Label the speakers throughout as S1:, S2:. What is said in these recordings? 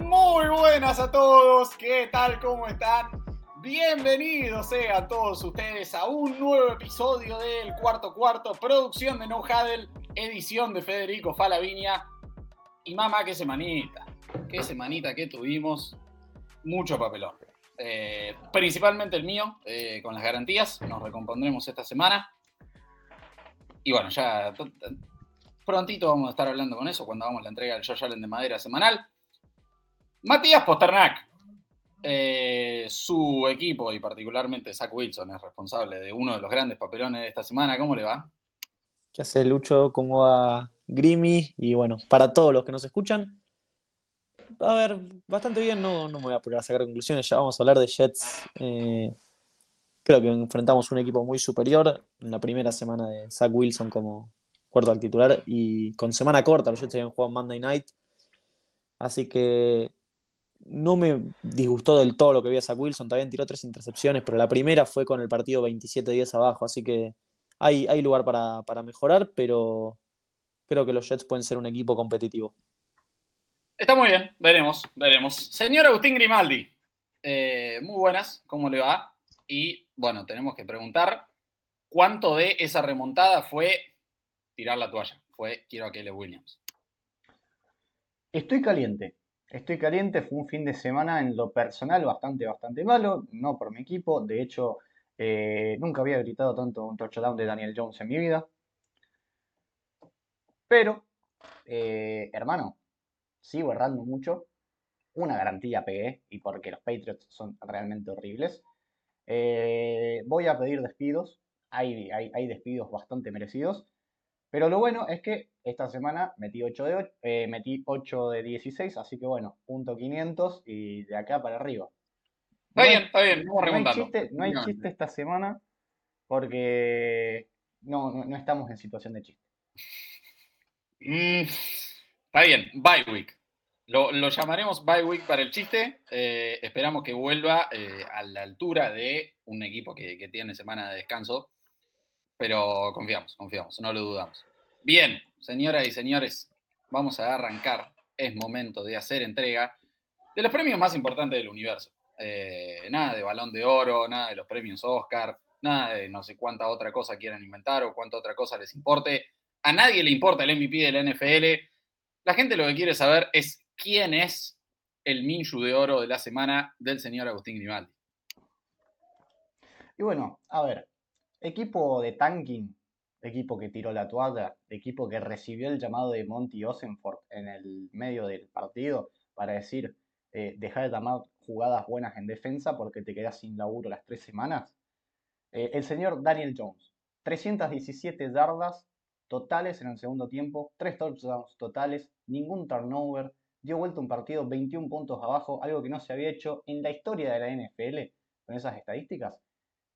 S1: Muy buenas a todos, ¿qué tal? ¿Cómo están? Bienvenidos sean todos ustedes a un nuevo episodio del Cuarto Cuarto, producción de No Huddle, edición de Federico Falaviña. Y mamá, qué semanita, qué semanita que tuvimos, mucho papelón. Eh, principalmente el mío, eh, con las garantías, nos recompondremos esta semana. Y bueno, ya prontito vamos a estar hablando con eso cuando hagamos la entrega del Josh Allen de madera semanal. Matías Posternak, eh, su equipo y particularmente Zach Wilson es responsable de uno de los grandes papelones de esta semana. ¿Cómo le va?
S2: ¿Qué hace Lucho? ¿Cómo va Grimy? Y bueno, para todos los que nos escuchan, a ver, bastante bien, no, no me voy a poner a sacar conclusiones, ya vamos a hablar de Jets. Eh, creo que enfrentamos un equipo muy superior en la primera semana de Zach Wilson como cuarto al titular y con semana corta, los Jets habían jugado Monday Night, así que no me disgustó del todo lo que vi a Zach Wilson. También tiró tres intercepciones, pero la primera fue con el partido 27-10 abajo. Así que hay, hay lugar para, mejorar, pero creo que los Jets pueden ser un equipo competitivo.
S1: Está muy bien, veremos, veremos. Señor Agustín Grimaldi, eh, muy buenas, ¿cómo le va? Y bueno, tenemos que preguntar cuánto de esa remontada fue tirar la toalla, fue quiero a Williams.
S3: Estoy caliente. Estoy caliente, fue un fin de semana en lo personal bastante, bastante malo, no por mi equipo, de hecho eh, nunca había gritado tanto un touchdown de Daniel Jones en mi vida. Pero, eh, hermano, sigo errando mucho, una garantía pegué, y porque los Patriots son realmente horribles. Eh, voy a pedir despidos, hay, hay despidos bastante merecidos, pero lo bueno es que esta semana metí 8 de, 8, eh, metí 8 de 16, así que bueno, punto 500 y de acá para arriba.
S1: Está bien, está bien,
S3: no hay, chiste, no hay chiste esta semana porque no, no, estamos en situación de chiste.
S1: Mm, está bien, bye week. Lo, llamaremos bye week para el chiste. Eh, esperamos que vuelva eh, a la altura de un equipo que, que tiene semana de descanso pero confiamos, confiamos, no lo dudamos. Bien, señoras y señores, vamos a arrancar. Es momento de hacer entrega de los premios más importantes del universo. Eh, nada de balón de oro, nada de los premios Oscar, nada de no sé cuánta otra cosa quieran inventar o cuánta otra cosa les importe. A nadie le importa el MVP de la NFL. La gente lo que quiere saber es quién es el Minshu de oro de la semana del señor Agustín Grimaldi.
S3: Y bueno, a ver, Equipo de tanking, equipo que tiró la toalla, equipo que recibió el llamado de Monty Osenford en el medio del partido para decir, eh, dejar de tomar jugadas buenas en defensa porque te quedas sin laburo las tres semanas. Eh, el señor Daniel Jones, 317 yardas totales en el segundo tiempo, tres touchdowns totales, ningún turnover, dio vuelta un partido 21 puntos abajo, algo que no se había hecho en la historia de la NFL con esas estadísticas.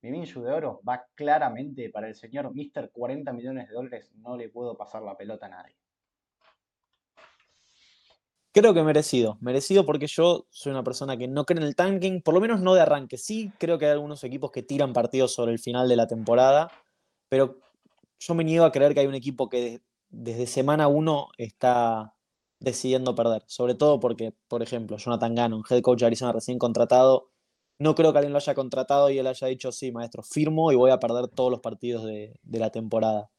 S3: Mi de oro va claramente para el señor Mr. 40 millones de dólares. No le puedo pasar la pelota a nadie.
S2: Creo que merecido. Merecido porque yo soy una persona que no cree en el tanking, por lo menos no de arranque. Sí, creo que hay algunos equipos que tiran partidos sobre el final de la temporada, pero yo me niego a creer que hay un equipo que desde semana uno está decidiendo perder. Sobre todo porque, por ejemplo, Jonathan Gannon, head coach de Arizona recién contratado, no creo que alguien lo haya contratado y él haya dicho, sí, maestro, firmo y voy a perder todos los partidos de, la temporada.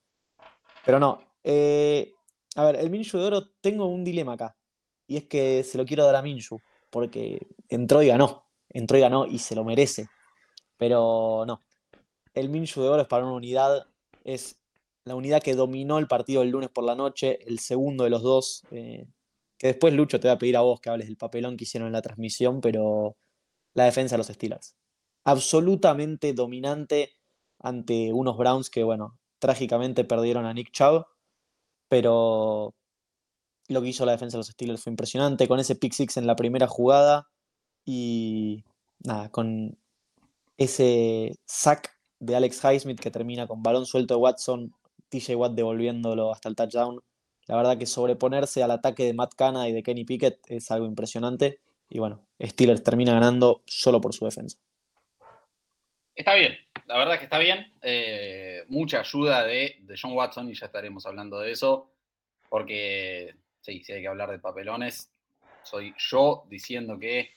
S2: Pero no. Eh, a ver, el Minshu de Oro, tengo un dilema acá. Y es que se lo quiero dar a Minshu, porque entró y ganó. Entró y ganó y se lo merece. Pero no. El Minshu de Oro es para una unidad, es la unidad que dominó el partido el lunes por la noche, el segundo de los dos. Eh, que después, Lucho, te voy a pedir a vos que hables del papelón que hicieron en la transmisión, pero la defensa de los Steelers. Absolutamente dominante ante unos Browns que, bueno, trágicamente perdieron a Nick Chubb, pero lo que hizo la defensa de los Steelers fue impresionante, con ese pick six en la primera jugada y nada, con ese sack de Alex Highsmith que termina con balón suelto de Watson, TJ Watt devolviéndolo hasta el touchdown. La verdad que sobreponerse al ataque de Matt Canada y de Kenny Pickett es algo impresionante. Y bueno, Steelers termina ganando solo por su defensa.
S1: Está bien, la verdad que está bien. Eh, mucha ayuda de, de John Watson y ya estaremos hablando de eso, porque sí, si hay que hablar de papelones, soy yo diciendo que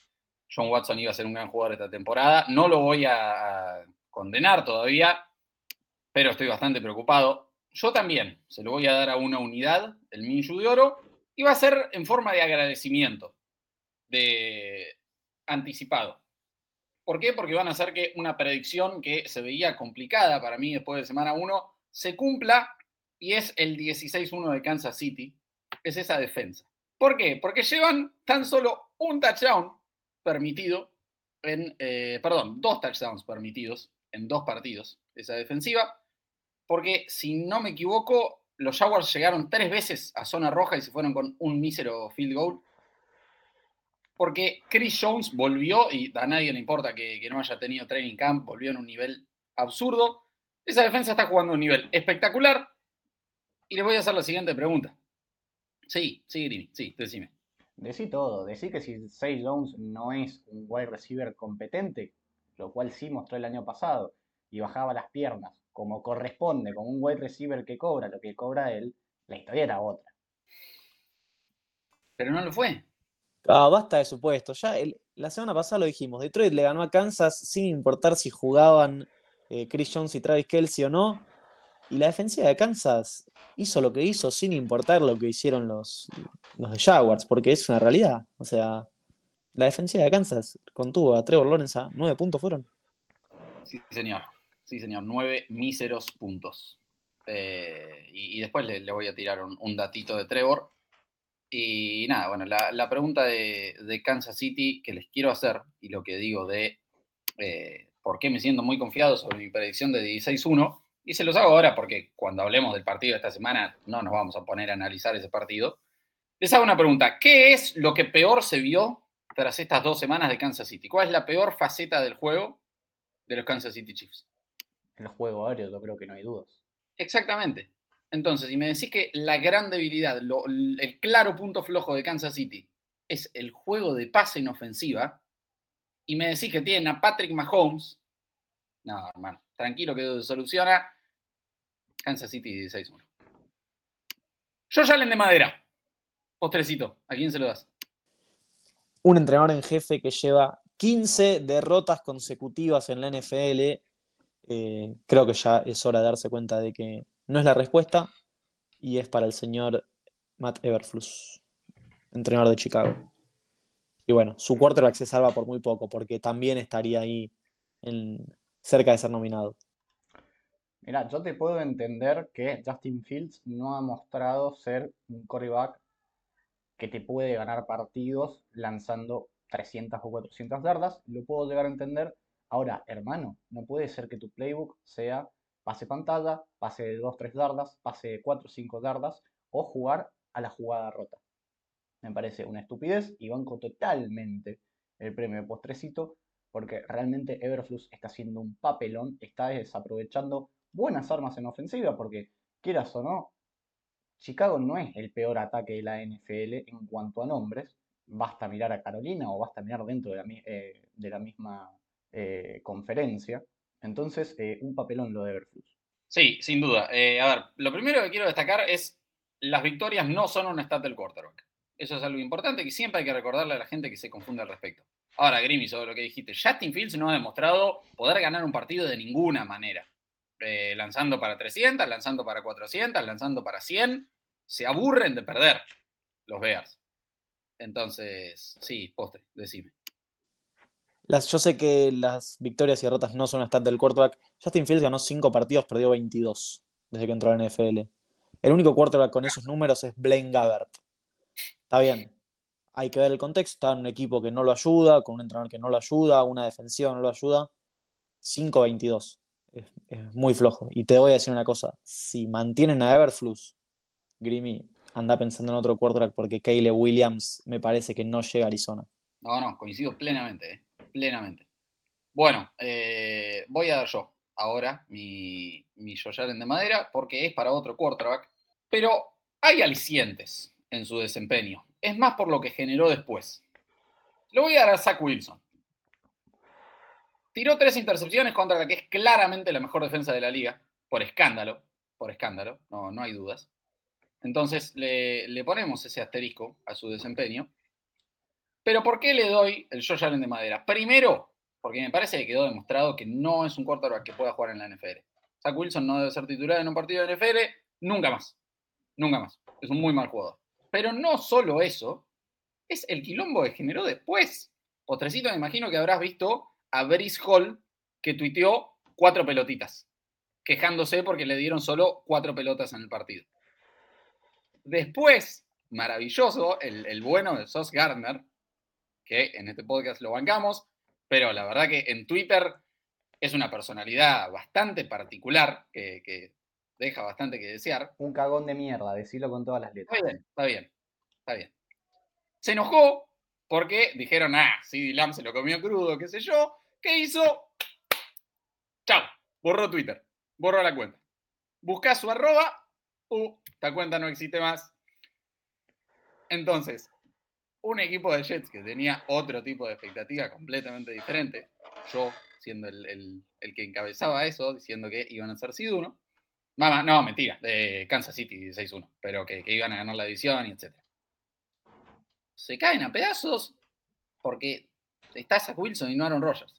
S1: John Watson iba a ser un gran jugador esta temporada. No lo voy a condenar todavía, pero estoy bastante preocupado. Yo también se lo voy a dar a una unidad, el Minshu de Oro, y va a ser en forma de agradecimiento, de anticipado. ¿Por qué? Porque van a hacer que una predicción que se veía complicada para mí después de semana 1 se cumpla y es el 16-1 de Kansas City. Es esa defensa. ¿Por qué? Porque llevan tan solo un touchdown permitido en, eh, perdón, dos touchdowns permitidos en dos partidos, esa defensiva. Porque si no me equivoco, los Jaguars llegaron tres veces a zona roja y se fueron con un mísero field goal porque Chris Jones volvió, y a nadie le importa que, no haya tenido training camp, volvió en un nivel absurdo. Esa defensa está jugando a un nivel espectacular. Y le voy a hacer la siguiente pregunta. Sí, sí, Grini, sí, decime.
S3: Decí todo, decí que si Say Jones no es un wide receiver competente, lo cual sí mostró el año pasado, y bajaba las piernas como corresponde, con un wide receiver que cobra lo que cobra él, la historia era otra.
S1: Pero no lo fue.
S2: Ah, basta de supuesto. Ya la semana pasada lo dijimos. Detroit le ganó a Kansas sin importar si jugaban eh, Chris Jones y Travis Kelsey o no. Y la defensiva de Kansas hizo lo que hizo sin importar lo que hicieron los, los de Jaguars, porque es una realidad. O sea, la defensiva de Kansas contuvo a Trevor Lawrence a nueve puntos fueron.
S1: Sí, señor. Sí, señor. Nueve míseros puntos. Eh, y, después le, voy a tirar un datito de Trevor. Y nada, bueno, la, pregunta de, Kansas City que les quiero hacer y lo que digo de eh, por qué me siento muy confiado sobre mi predicción de 16-1, y se los hago ahora porque cuando hablemos del partido de esta semana no nos vamos a poner a analizar ese partido. Les hago una pregunta, ¿qué es lo que peor se vio tras estas dos semanas de Kansas City? ¿Cuál es la peor faceta del juego de los Kansas City Chiefs?
S3: El juego aéreo, yo creo que no hay dudas.
S1: Exactamente. Entonces, si me decís que la gran debilidad, el claro punto flojo de Kansas City es el juego de pase en ofensiva, y me decís que tienen a Patrick Mahomes, no, hermano, tranquilo que se soluciona. Kansas City 16-1. Yo Allen de madera. Postrecito, ¿a quién se lo das?
S2: Un entrenador en jefe que lleva 15 derrotas consecutivas en la NFL. Eh, creo que ya es hora de darse cuenta de que no es la respuesta y es para el señor Matt Everfluss, entrenador de Chicago. Y bueno, su quarterback se salva por muy poco porque también estaría ahí cerca de ser nominado.
S3: Mira, yo te puedo entender que Justin Fields no ha mostrado ser un quarterback que te puede ganar partidos lanzando 300 o 400 yardas. Lo puedo llegar a entender. Ahora, hermano, no puede ser que tu playbook sea pase pantalla, pase de 2-3 dardas, pase de 4-5 dardas o jugar a la jugada rota. Me parece una estupidez y banco totalmente el premio de postrecito porque realmente Everflux está haciendo un papelón, está desaprovechando buenas armas en ofensiva porque quieras o no, Chicago no es el peor ataque de la NFL en cuanto a nombres. Basta mirar a Carolina o basta mirar dentro de la, eh, de la misma eh, conferencia entonces, eh, un papelón lo de Everflux.
S1: Sí, sin duda. Eh, a ver, lo primero que quiero destacar es las victorias no son un stat del quarterback. Eso es algo importante que siempre hay que recordarle a la gente que se confunde al respecto. Ahora, Grimmy, sobre lo que dijiste, Justin Fields no ha demostrado poder ganar un partido de ninguna manera. Lanzando para 300, lanzando para 400, lanzando para 100. Se aburren de perder los Bears. Entonces, sí, postre, decime
S2: yo sé que las victorias y derrotas no son stat del quarterback. Justin Fields ganó 5 partidos, perdió 22 desde que entró a la NFL. El único quarterback con esos números es Blaine Gabbert. Está bien. Hay que ver el contexto. Está en un equipo que no lo ayuda, con un entrenador que no lo ayuda, una defensiva no lo ayuda. 5-22. Es, muy flojo. Y te voy a decir una cosa. Si mantienen a Everflux, Grimmy, anda pensando en otro quarterback porque Caleb Williams me parece que no llega a Arizona.
S1: No, no, coincido plenamente. ¿eh? Plenamente. Bueno, eh, voy a dar yo ahora mi, mi de madera porque es para otro quarterback, pero hay alicientes en su desempeño. Es más por lo que generó después. Lo voy a dar a Zach Wilson. tiró tres intercepciones contra la que es claramente la mejor defensa de la liga, por escándalo, por escándalo, no, no hay dudas. Entonces le, le ponemos ese asterisco a su desempeño. Pero ¿por qué le doy el Josh Allen de madera? Primero, porque me parece que quedó demostrado que no es un quarterback que pueda jugar en la NFL. Zach Wilson no debe ser titular en un partido de NFL nunca más. Nunca más. Es un muy mal jugador. Pero no solo eso, es el quilombo que generó después. Postrecito, me imagino que habrás visto a Brice Hall que tuiteó cuatro pelotitas, quejándose porque le dieron solo cuatro pelotas en el partido. Después, maravilloso, el, el bueno de Sos Gardner, que en este podcast lo bancamos, pero la verdad que en Twitter es una personalidad bastante particular que, deja bastante que desear.
S3: Un cagón de mierda, decirlo con todas las letras.
S1: Está bien, está bien, está bien. Se enojó porque dijeron, ah, CD Lamb se lo comió crudo, qué sé yo. ¿Qué hizo? Chao, borró Twitter, borró la cuenta. Busca su arroba, uh, esta cuenta no existe más. Entonces, un equipo de Jets que tenía otro tipo de expectativa completamente diferente, yo siendo el, que encabezaba eso, diciendo que iban a ser Seed 1. Mamá, no, mentira, de Kansas City 6-1, pero que, iban a ganar la división y etc. Se caen a pedazos porque está Zach Wilson y no Aaron Rodgers.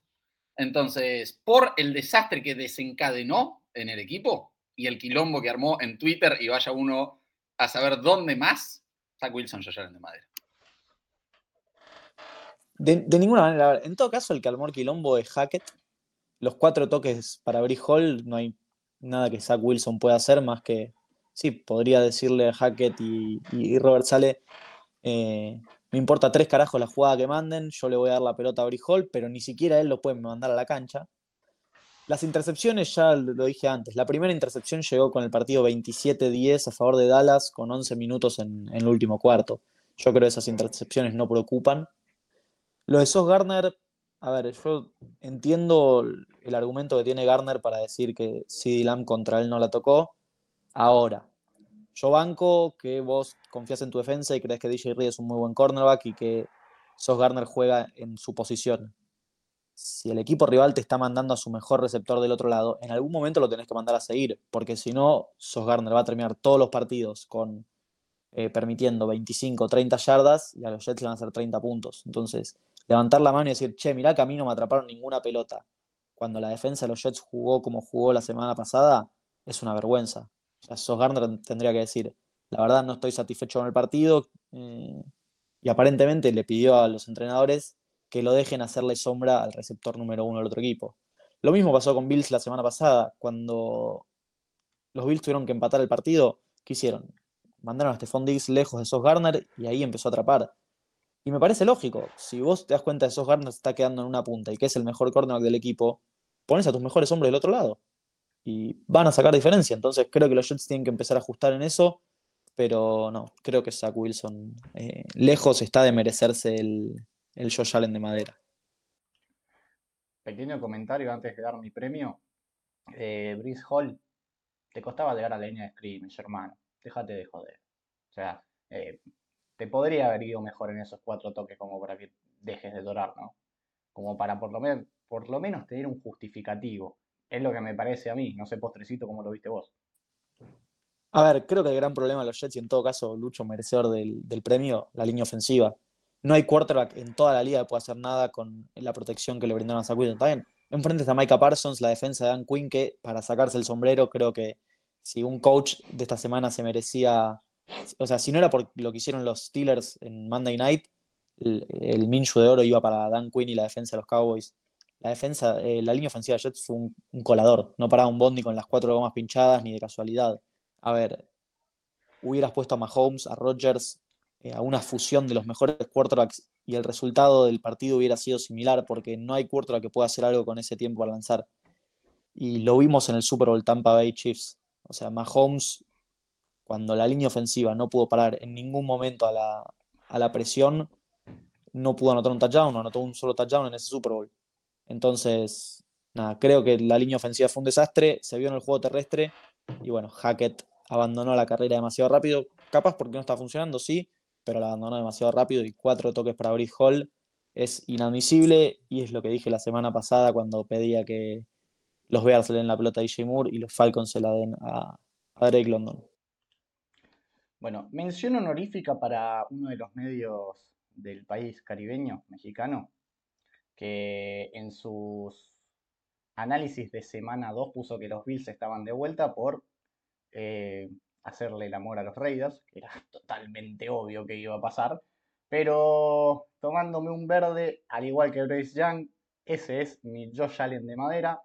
S1: Entonces, por el desastre que desencadenó en el equipo y el quilombo que armó en Twitter, y vaya uno a saber dónde más, Zach Wilson ya de madera.
S2: De, ninguna manera. En todo caso, el que armó quilombo es Hackett. Los cuatro toques para Brice Hall, no hay nada que Zach Wilson pueda hacer más que. Sí, podría decirle a Hackett y, Robert Sale. Eh, me importa tres carajos la jugada que manden, yo le voy a dar la pelota a Brice Hall, pero ni siquiera él lo puede mandar a la cancha. Las intercepciones ya lo dije antes. La primera intercepción llegó con el partido 27-10 a favor de Dallas con 11 minutos en el último cuarto. Yo creo que esas intercepciones no preocupan. Lo de Sos Garner, a ver, yo entiendo el argumento que tiene Garner para decir que CD Lamb contra él no la tocó. Ahora, yo banco que vos confías en tu defensa y crees que DJ Reed es un muy buen cornerback y que Sos Garner juega en su posición. Si el equipo rival te está mandando a su mejor receptor del otro lado, en algún momento lo tenés que mandar a seguir, porque si no, Sos Garner va a terminar todos los partidos con eh, permitiendo 25 o 30 yardas y a los Jets le van a hacer 30 puntos. Entonces, levantar la mano y decir, che, mirá que a mí no me atraparon ninguna pelota, cuando la defensa de los Jets jugó como jugó la semana pasada, es una vergüenza. O Sos Gardner tendría que decir, la verdad no estoy satisfecho con el partido, eh, y aparentemente le pidió a los entrenadores que lo dejen hacerle sombra al receptor número uno del otro equipo. Lo mismo pasó con Bills la semana pasada, cuando los Bills tuvieron que empatar el partido, ¿qué hicieron? Mandaron a Stephon Diggs lejos de Sos Garner y ahí empezó a atrapar. Y me parece lógico, si vos te das cuenta de que Garner está quedando en una punta y que es el mejor cornerback del equipo, pones a tus mejores hombres del otro lado. Y van a sacar diferencia. Entonces creo que los Jets tienen que empezar a ajustar en eso. Pero no, creo que Zach Wilson eh, lejos está de merecerse el, el Josh Allen de madera.
S3: Pequeño comentario antes de dar mi premio. Eh, Brice Hall, te costaba llegar a la línea de scrimmage, hermano. Déjate de joder. O sea, eh, te podría haber ido mejor en esos cuatro toques como para que dejes de dorar, ¿no? Como para por lo, menos, tener un justificativo. Es lo que me parece a mí, no sé postrecito cómo lo viste vos.
S2: A ver, creo que el gran problema de los Jets, y en todo caso Lucho merecedor del, premio, la línea ofensiva. No hay quarterback en toda la liga que pueda hacer nada con la protección que le brindaron a Zach. También, enfrente está Micah Parsons, la defensa de Dan Quinn, que para sacarse el sombrero, creo que si un coach de esta semana se merecía o sea, si no era por lo que hicieron los Steelers en Monday Night, el, el de oro iba para Dan Quinn y la defensa de los Cowboys. La defensa, eh, la línea ofensiva de Jets fue un, colador. No paraba un bondi con las cuatro gomas pinchadas ni de casualidad. A ver, hubieras puesto a Mahomes, a Rodgers, eh, a una fusión de los mejores quarterbacks y el resultado del partido hubiera sido similar porque no hay quarterback que pueda hacer algo con ese tiempo al lanzar. Y lo vimos en el Super Bowl Tampa Bay Chiefs. O sea, Mahomes cuando la línea ofensiva no pudo parar en ningún momento a la, presión, no pudo anotar un touchdown, no anotó un solo touchdown en ese Super Bowl. Entonces, nada, creo que la línea ofensiva fue un desastre, se vio en el juego terrestre y bueno, Hackett abandonó la carrera demasiado rápido, capaz porque no está funcionando, sí, pero la abandonó demasiado rápido y cuatro toques para Brice Hall es inadmisible y es lo que dije la semana pasada cuando pedía que los Bears le den la pelota a DJ Moore y los Falcons se la den a, a Drake London.
S3: Bueno, mención honorífica para uno de los medios del país caribeño, mexicano, que en sus análisis de semana 2 puso que los Bills estaban de vuelta por eh, hacerle el amor a los Raiders, que era totalmente obvio que iba a pasar, pero tomándome un verde, al igual que Grace Young, ese es mi Josh Allen de madera.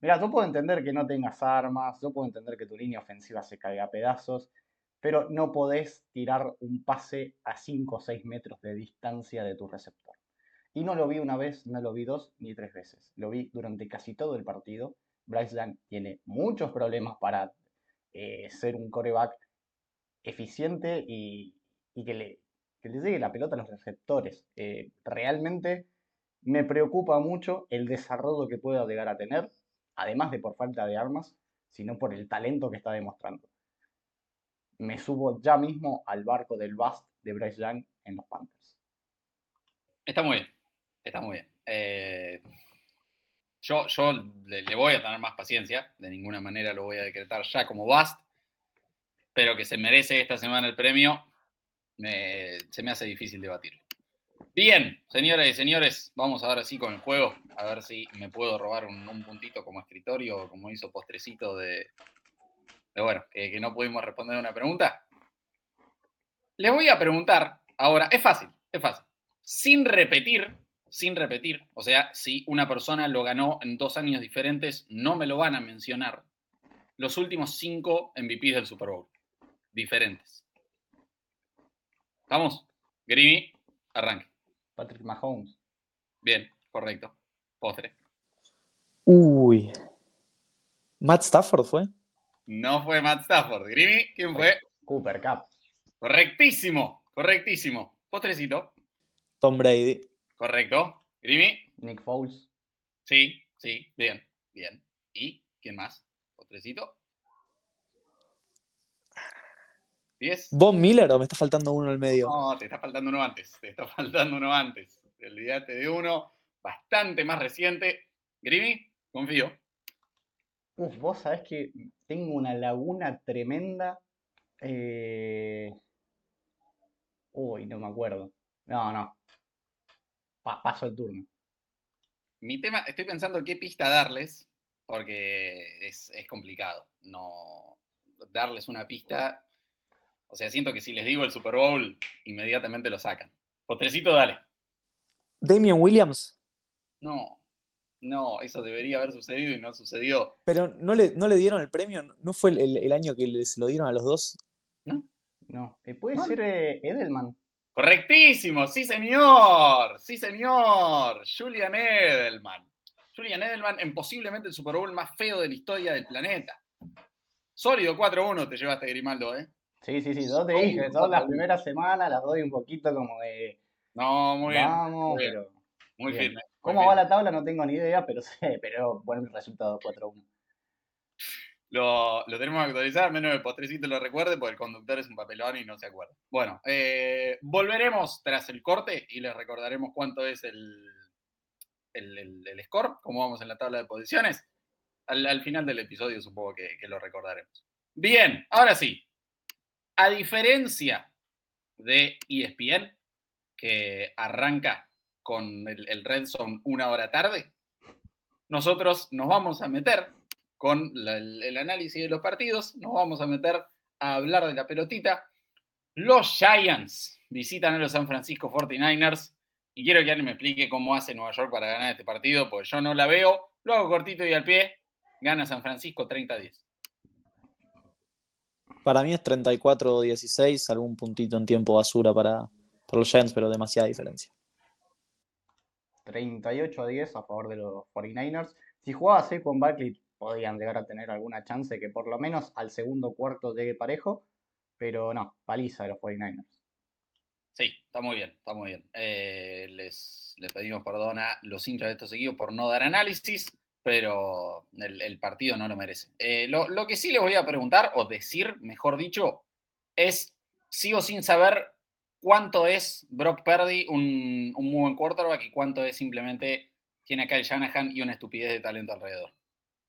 S3: Mira, yo puedo entender que no tengas armas, yo puedo entender que tu línea ofensiva se caiga a pedazos, pero no podés tirar un pase a 5 o 6 metros de distancia de tu receptor. Y no lo vi una vez, no lo vi dos ni tres veces. Lo vi durante casi todo el partido. Bryce Young tiene muchos problemas para eh, ser un coreback eficiente y, que, le, le, llegue la pelota a los receptores. Eh, realmente me preocupa mucho el desarrollo que pueda llegar a tener, además de por falta de armas, sino por el talento que está demostrando. Me subo ya mismo al barco del bust de Bryce Young en los Panthers.
S1: Está muy bien. Está muy bien. Eh, yo yo le, voy a tener más paciencia, de ninguna manera lo voy a decretar ya como bust, pero que se merece esta semana el premio, se me hace difícil debatirlo. Bien, señoras y señores, vamos ahora sí con el juego, a ver si me puedo robar un, puntito como escritorio, como hizo postrecito de, bueno, que, que no pudimos responder una pregunta. Les voy a preguntar ahora, es fácil, es fácil, sin repetir sin repetir. O sea, si una persona lo ganó en dos años diferentes, no me lo van a mencionar. Los últimos cinco MVPs del Super Bowl. Diferentes. Vamos. Grimy, arranque.
S3: Patrick Mahomes.
S1: Bien, correcto. Postre.
S2: Uy. ¿Matt Stafford fue?
S1: No fue Matt Stafford. Grimy, ¿quién fue?
S3: Cooper Cup.
S1: Correctísimo, correctísimo. Postrecito.
S2: Tom Brady.
S1: Correcto. Grimy.
S3: Nick Foles.
S1: Sí, sí, bien, bien. ¿Y quién más? ¿Otrecito? ¿Diez?
S2: ¿Von Miller o me está faltando uno al medio?
S1: No, te está faltando uno antes. Te está faltando uno antes. Te olvidaste de uno bastante más reciente. Grimy, confío.
S3: Uf, vos sabés que tengo una laguna tremenda. Eh... Uy, no me acuerdo. No, no paso el turno.
S1: Mi tema, estoy pensando qué pista darles, porque es, complicado. No darles una pista. O sea, siento que si les digo el Super Bowl, inmediatamente lo sacan. Potrecito, dale.
S2: Damian Williams.
S1: No, no, eso debería haber sucedido y no sucedió.
S2: Pero no le, no le dieron el premio, ¿no fue el, año que les lo dieron a los dos?
S3: No, no. Eh, puede ser eh, Edelman.
S1: Correctísimo, sí señor, sí señor, Julian Edelman. Julian Edelman en posiblemente el Super Bowl más feo de la historia del planeta. Sólido 4-1 te llevaste, Grimaldo, ¿eh?
S3: Sí, sí, sí, dos te dije, todas las primeras semanas las doy un poquito como de...
S1: No, muy bien.
S3: Vamos, pero...
S1: Muy firme.
S3: ¿Cómo va la tabla? No tengo ni idea, pero sé, pero buen resultado 4-1.
S1: Lo, tenemos que actualizar, menos el postrecito lo recuerde, porque el conductor es un papelón y no se acuerda. Bueno, eh, volveremos tras el corte y les recordaremos cuánto es el, el, score, cómo vamos en la tabla de posiciones. Al, final del episodio supongo que, lo recordaremos. Bien, ahora sí. A diferencia de ESPN, que arranca con el, Red Zone una hora tarde, nosotros nos vamos a meter con el análisis de los partidos. Nos vamos a meter a hablar de la pelotita. Los Giants visitan a los San Francisco 49ers. Y quiero que alguien me explique cómo hace Nueva York para ganar este partido, porque yo no la veo. Lo hago cortito y al pie. Gana San Francisco 30-10.
S2: Para mí es 34-16, algún puntito en tiempo basura para los Giants, pero demasiada diferencia.
S3: 38 a 10 a favor de los 49ers. Si jugaba así con Barkley, podían llegar a tener alguna chance que por lo menos al segundo cuarto llegue parejo, pero no, paliza de los 49ers.
S1: Sí, está muy bien, está muy bien. Eh, les, pedimos perdón a los hinchas de estos equipos por no dar análisis, pero el, partido no lo merece. Eh, lo, lo, que sí les voy a preguntar, o decir, mejor dicho, es, sigo sin saber cuánto es Brock Purdy un, un muy buen quarterback y cuánto es simplemente tiene acá el Shanahan y una estupidez de talento alrededor.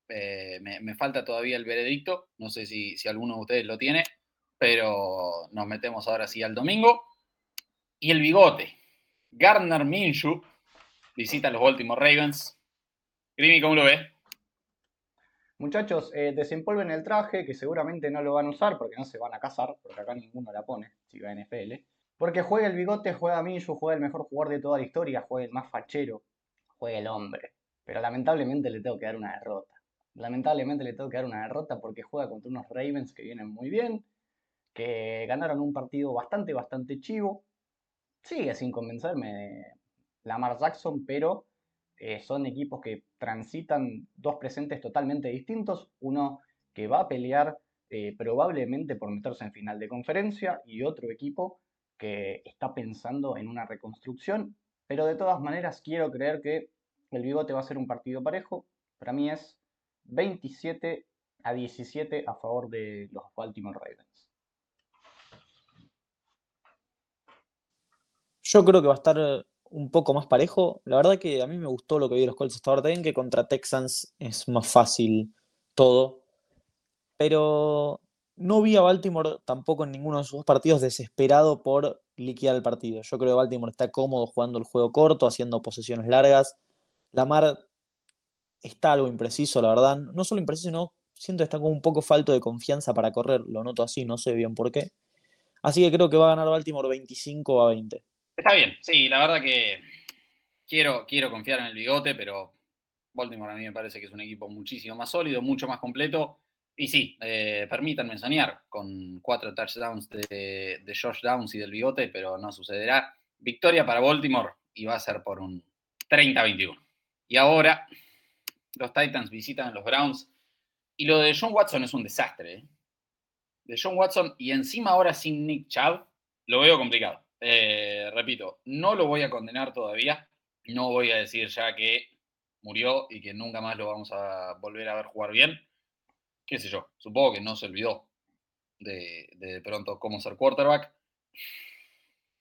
S1: Eh, me, falta todavía el veredicto, no sé si, si alguno de ustedes lo tiene, pero nos metemos ahora sí al domingo. Y el bigote, Gardner Minshew visita a los Baltimore Ravens. Grimi, ¿cómo lo ve?
S3: Muchachos, eh, desempolven el traje, que seguramente no lo van a usar porque no se van a casar, porque acá ninguno la pone, si va a NFL. Porque juega el bigote, juega Minshew, juega el mejor jugador de toda la historia, juega el más fachero, juega el hombre. Pero lamentablemente le tengo que dar una derrota. Lamentablemente le tengo que dar una derrota porque juega contra unos Ravens que vienen muy bien, que ganaron un partido bastante, bastante chivo. Sigue sin convencerme Lamar Jackson, pero eh, son equipos que transitan dos presentes totalmente distintos. Uno que va a pelear eh, probablemente por meterse en final de conferencia y otro equipo que está pensando en una reconstrucción. Pero de todas maneras quiero creer que el bigote va a ser un partido parejo. Para mí es 27 a 17 a favor de los Baltimore Ravens.
S2: Yo creo que va a estar un poco más parejo. La verdad que a mí me gustó lo que vi los Colts hasta ahora. También que contra Texans es más fácil todo. Pero no vi a Baltimore tampoco en ninguno de sus partidos desesperado por liquidar el partido. Yo creo que Baltimore está cómodo jugando el juego corto, haciendo posesiones largas. Lamar está algo impreciso, la verdad. No solo impreciso, sino siento que está como un poco falto de confianza para correr. Lo noto así, no sé bien por qué. Así que creo que va a ganar Baltimore 25 a 20.
S1: Está bien, sí, la verdad que quiero, quiero confiar en el bigote, pero Baltimore a mí me parece que es un equipo muchísimo más sólido, mucho más completo. Y sí, eh, permítanme soñar con cuatro touchdowns de, de Josh Downs y del bigote, pero no sucederá. Victoria para Baltimore y va a ser por un 30-21. Y ahora los Titans visitan a los Browns. Y lo de John Watson es un desastre. ¿eh? De John Watson y encima ahora sin Nick Chubb, lo veo complicado. Eh, repito, no lo voy a condenar todavía. No voy a decir ya que murió y que nunca más lo vamos a volver a ver jugar bien. Qué sé yo, supongo que no se olvidó de, pronto cómo ser quarterback.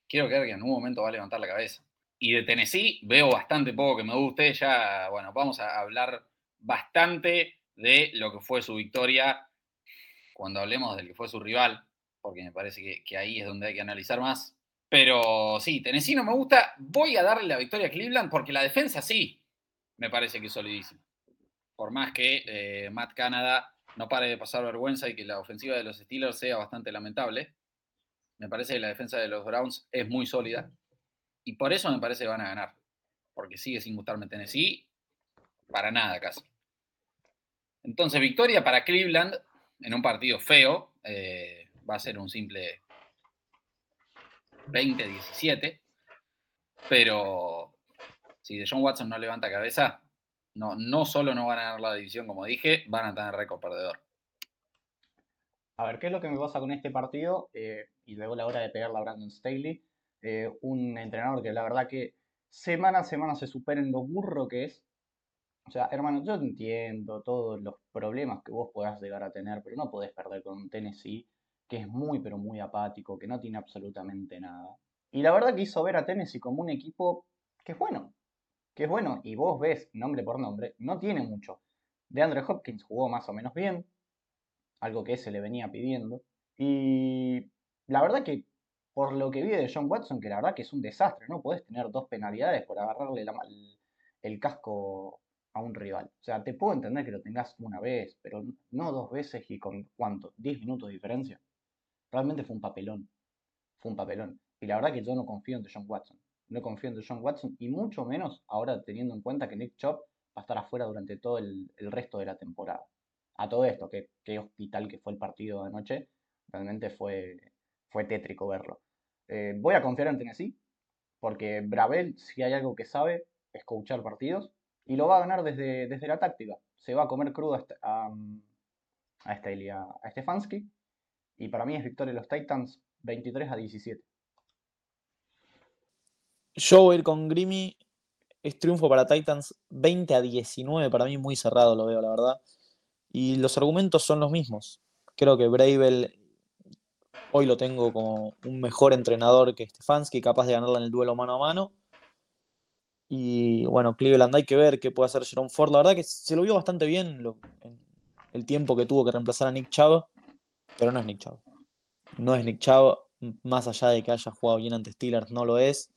S1: Quiero creer que en un momento va a levantar la cabeza. Y de Tennessee veo bastante poco que me guste. Ya, bueno, vamos a hablar bastante de lo que fue su victoria cuando hablemos del que fue su rival, porque me parece que, que ahí es donde hay que analizar más. Pero sí, Tennessee no me gusta. Voy a darle la victoria a Cleveland porque la defensa sí me parece que es solidísima. Por más que eh, Matt Canada no pare de pasar vergüenza y que la ofensiva de los Steelers sea bastante lamentable, me parece que la defensa de los Browns es muy sólida. Y por eso me parece que van a ganar. Porque sigue sin gustarme Tennessee. Para nada casi. Entonces, victoria para Cleveland en un partido feo. Eh, va a ser un simple 20-17. Pero si de John Watson no levanta cabeza, no, no solo no van a ganar la división, como dije, van a tener récord perdedor.
S3: A ver, ¿qué es lo que me pasa con este partido? Eh, y luego la hora de pegarla a Brandon Staley. Eh, un entrenador que la verdad que semana a semana se supera en lo burro que es. O sea, hermano, yo entiendo todos los problemas que vos puedas llegar a tener, pero no podés perder con un Tennessee que es muy, pero muy apático, que no tiene absolutamente nada. Y la verdad que hizo ver a Tennessee como un equipo que es bueno, que es bueno, y vos ves nombre por nombre, no tiene mucho. De Andre Hopkins jugó más o menos bien, algo que se le venía pidiendo. Y la verdad que por lo que vi de John Watson, que la verdad que es un desastre, no podés tener dos penalidades por agarrarle el, el casco a un rival. O sea, te puedo entender que lo tengas una vez, pero no dos veces y con cuánto, 10 minutos de diferencia. Realmente fue un papelón. Fue un papelón. Y la verdad que yo no confío en John Watson. No confío en John Watson y mucho menos ahora teniendo en cuenta que Nick Chop va a estar afuera durante todo el, resto de la temporada. A todo esto, qué hospital que fue el partido de anoche. Realmente fue, fue tétrico verlo. Eh, voy a confiar en Tennessee, porque Bravel, si hay algo que sabe, es coachar partidos, y lo va a ganar desde, desde la táctica. Se va a comer crudo a, a, a, a Stefanski, y para mí es victoria de los Titans 23 a 17.
S2: Yo voy a ir con Grimmy. Es triunfo para Titans 20 a 19. Para mí muy cerrado lo veo, la verdad. Y los argumentos son los mismos. Creo que Bravel Hoy lo tengo como un mejor entrenador que Stefanski, capaz de ganarla en el duelo mano a mano. Y bueno, Cleveland hay que ver qué puede hacer Jerome Ford. La verdad que se lo vio bastante bien en el tiempo que tuvo que reemplazar a Nick Chubb, pero no es Nick Chubb. No es Nick Chubb, más allá de que haya jugado bien ante Steelers, no lo es.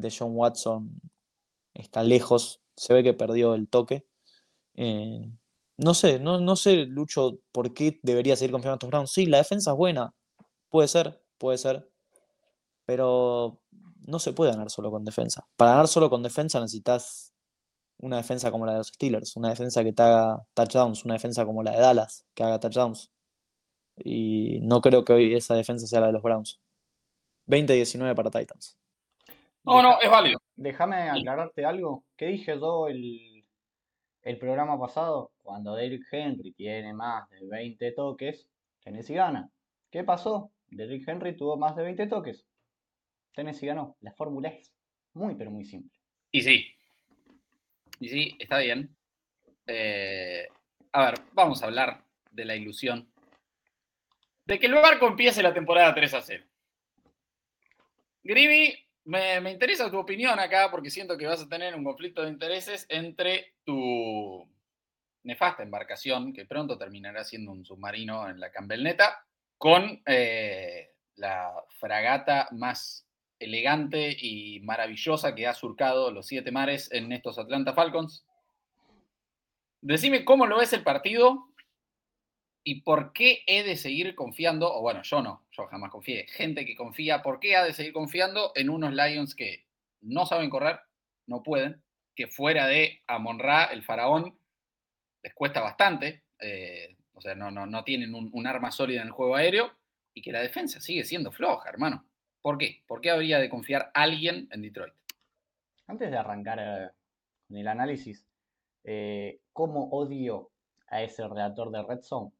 S2: De John Watson está lejos, se ve que perdió el toque. Eh, no sé, no, no sé, Lucho, por qué debería seguir confiando en estos Browns. Sí, la defensa es buena, puede ser, puede ser, pero no se puede ganar solo con defensa. Para ganar solo con defensa necesitas una defensa como la de los Steelers, una defensa que te haga touchdowns, una defensa como la de Dallas, que haga touchdowns. Y no creo que hoy esa defensa sea la de los Browns. 20-19 para Titans.
S1: No, no, es válido.
S3: Déjame aclararte algo. ¿Qué dije yo el, el programa pasado? Cuando Derrick Henry tiene más de 20 toques, Tennessee gana. ¿Qué pasó? Derrick Henry tuvo más de 20 toques. Tennessee ganó. La fórmula es muy, pero muy simple.
S1: Y sí. Y sí, está bien. Eh, a ver, vamos a hablar de la ilusión de que el barco empiece la temporada 3 a 0. Grivi, me, me, interesa tu opinión acá porque siento que vas a tener un conflicto de intereses entre tu nefasta embarcación, que pronto terminará siendo un submarino en la Campbellneta, con eh, la fragata más elegante y maravillosa que ha surcado los siete mares en estos Atlanta Falcons. Decime cómo lo ves el partido y por qué he de seguir confiando, o bueno, yo no, yo jamás confié, gente que confía, ¿por qué ha de seguir confiando en unos Lions que no saben correr, no pueden, que fuera de Amon Ra, el faraón, les cuesta bastante, eh, o sea, no, no, no tienen un, arma sólida en el juego aéreo, y que la defensa sigue siendo floja, hermano. ¿Por qué? ¿Por qué habría de confiar alguien en Detroit?
S3: Antes de arrancar eh, el análisis, eh, ¿cómo odio a ese redactor de Red Zone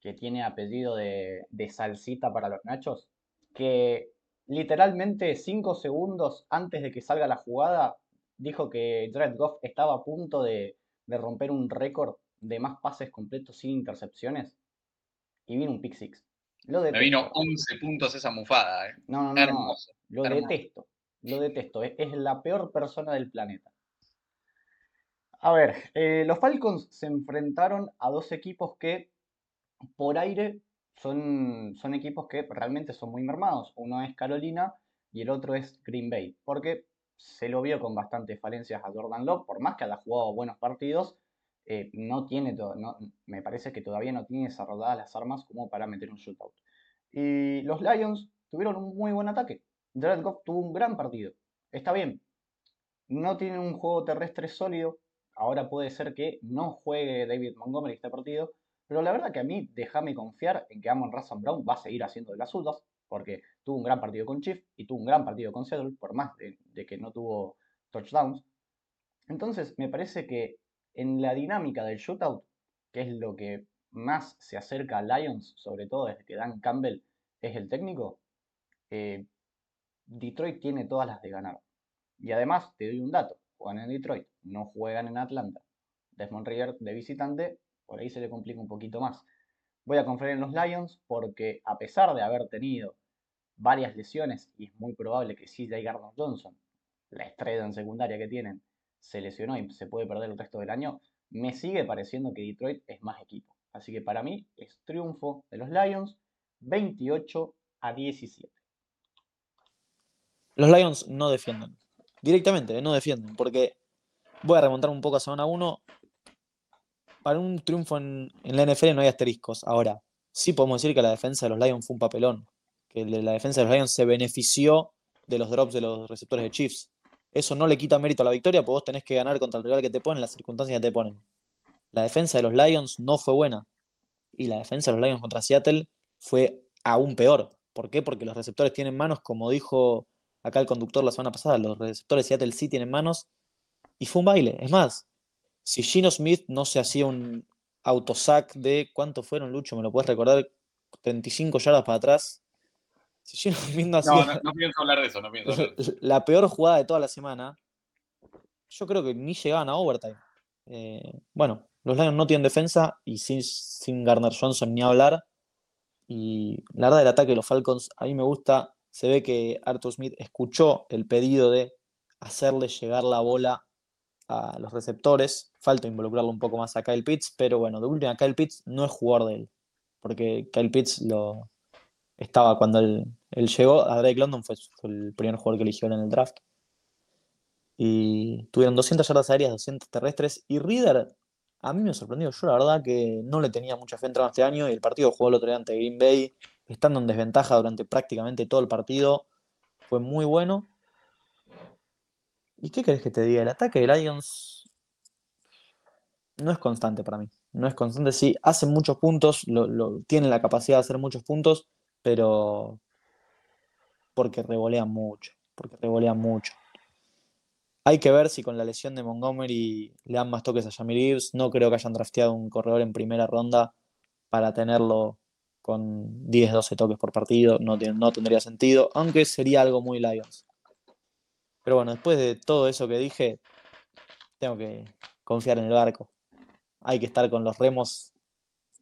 S3: que tiene apellido de, de salsita para los nachos? Que literalmente cinco segundos antes de que salga la jugada dijo que Jared Goff estaba a punto de, de romper un récord de más pases completos sin intercepciones y vino un pick six.
S1: Lo Me vino 11 puntos esa mufada. ¿eh?
S3: No, no, no. Hermoso. Lo hermoso. detesto. Lo detesto. Es, es, la peor persona del planeta. A ver, eh, los Falcons se enfrentaron a dos equipos que por aire son, son equipos que realmente son muy mermados. Uno es Carolina y el otro es Green Bay. Porque se lo vio con bastantes falencias a Jordan Love, por más que haya jugado buenos partidos, eh, no tiene, me parece que todavía no tiene desarrolladas las armas como para meter un shootout. Y los Lions tuvieron un muy buen ataque. Jared Goff tuvo un gran partido. Está bien. No tiene un juego terrestre sólido. Ahora puede ser que no juegue David Montgomery este partido. Pero la verdad que a mí déjame confiar en que Amon Russell Brown va a seguir haciendo de las suyas. Porque tuvo un gran partido con Chief y tuvo un gran partido con Seattle, por más de, de que no tuvo touchdowns. Entonces me parece que en la dinámica del shootout, que es lo que más se acerca a Lions, sobre todo desde que Dan Campbell es el técnico, eh, Detroit tiene todas las de ganar. Y además, te doy un dato, juegan en Detroit, no juegan en Atlanta. Desmond River de visitante, por ahí se le complica un poquito más. Voy a confiar en los Lions porque a pesar de haber tenido varias lesiones, y es muy probable que CJ Gardner Johnson, la estrella en secundaria que tienen, se lesionó y se puede perder el resto del año, me sigue pareciendo que Detroit es más equipo. Así que para mí es triunfo de los Lions 28 a 17.
S2: Los Lions no defienden. Directamente, no defienden. Porque voy a remontar un poco a semana 1. Para un triunfo en, la NFL no hay asteriscos. Ahora, sí podemos decir que la defensa de los Lions fue un papelón. Que la defensa de los Lions se benefició de los drops de los receptores de Chiefs. Eso no le quita mérito a la victoria, porque vos tenés que ganar contra el rival que te ponen, las circunstancias que te ponen. La defensa de los Lions no fue buena. Y la defensa de los Lions contra Seattle fue aún peor. ¿Por qué? Porque los receptores tienen manos, como dijo acá el conductor la semana pasada, los receptores de Seattle sí tienen manos. Y fue un baile. Es más, si Gino Smith no se hacía un autosac de cuánto fueron, Lucho, me lo puedes recordar, 35 yardas para atrás,
S1: si no, no, no, pienso hablar de eso, no pienso hablar de eso.
S2: La peor jugada de toda la semana, yo creo que ni llegaban a overtime. Eh, bueno, los Lions no tienen defensa y sin, sin Garner Johnson ni hablar. Y la verdad, el ataque de los Falcons a mí me gusta. Se ve que Arthur Smith escuchó el pedido de hacerle llegar la bola a los receptores. Falta involucrarlo un poco más a Kyle Pitts, pero bueno, de última, Kyle Pitts no es jugador de él, porque Kyle Pitts lo estaba cuando él, llegó a Drake London, fue, el primer jugador que eligió en el draft. Y tuvieron 200 yardas aéreas, 200 terrestres, y Reader a mí me sorprendió. Yo la verdad que no le tenía mucha fe en este año y el partido jugó el otro día ante Green Bay, estando en desventaja durante prácticamente todo el partido. Fue muy bueno. ¿Y qué crees que te diga? El ataque de Lions no es constante para mí. No es constante, sí, hacen muchos puntos, lo, tienen la capacidad de hacer muchos puntos, pero porque revolean mucho, porque revolean mucho. Hay que ver si con la lesión de Montgomery le dan más toques a Jamir Gibbs. No creo que hayan drafteado un corredor en primera ronda para tenerlo con 10, 12 toques por partido. No, no tendría sentido, aunque sería algo muy Lions. Pero bueno, después de todo eso que dije, tengo que confiar en el barco. Hay que estar con los remos,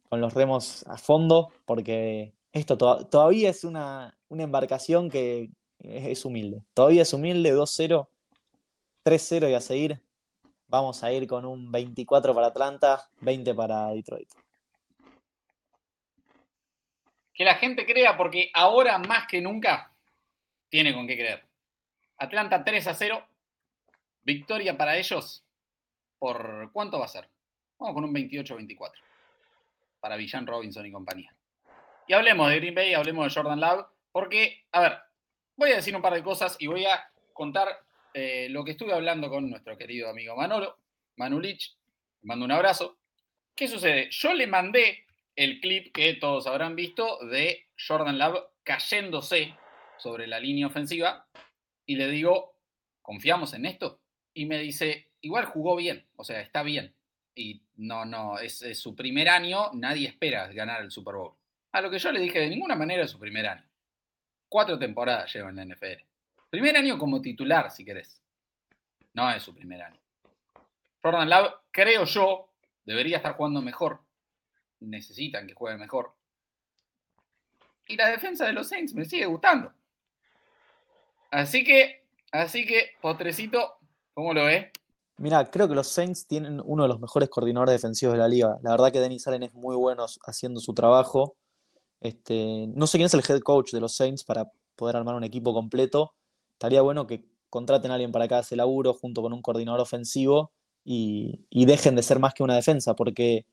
S2: con los remos a fondo, porque esto todavía es una, una embarcación que es humilde. Todavía es humilde, 2-0 3-0 y a seguir. Vamos a ir con un 24 para Atlanta, 20 para Detroit.
S1: Que la gente crea, porque ahora más que nunca tiene con qué creer. Atlanta 3 a 0. Victoria para ellos. ¿Por cuánto va a ser? Vamos con un 28-24. Para Villan Robinson y compañía. Y hablemos de Green Bay, hablemos de Jordan Love. Porque, a ver, voy a decir un par de cosas y voy a contar eh, lo que estuve hablando con nuestro querido amigo Manolo, Manulich, mando un abrazo. ¿Qué sucede? Yo le mandé el clip que todos habrán visto de Jordan Love cayéndose sobre la línea ofensiva y le digo, ¿confiamos en esto? Y me dice, igual jugó bien, o sea, está bien. Y no, no, es, su primer año, nadie espera ganar el Super Bowl. A lo que yo le dije, de ninguna manera es su primer año. Cuatro temporadas lleva en la NFL. Primer año como titular, si querés. No es su primer año. Jordan Love, creo yo, debería estar jugando mejor. Necesitan que juegue mejor. Y la defensa de los Saints me sigue gustando. Así que, así que, Potrecito, ¿cómo lo ves?
S2: Mira, creo que los Saints tienen uno de los mejores coordinadores defensivos de la liga. La verdad que Denis Allen es muy bueno haciendo su trabajo. Este, no sé quién es el head coach de los Saints para poder armar un equipo completo, estaría bueno que contraten a alguien para cada ese laburo junto con un coordinador ofensivo y, dejen de ser más que una defensa, porque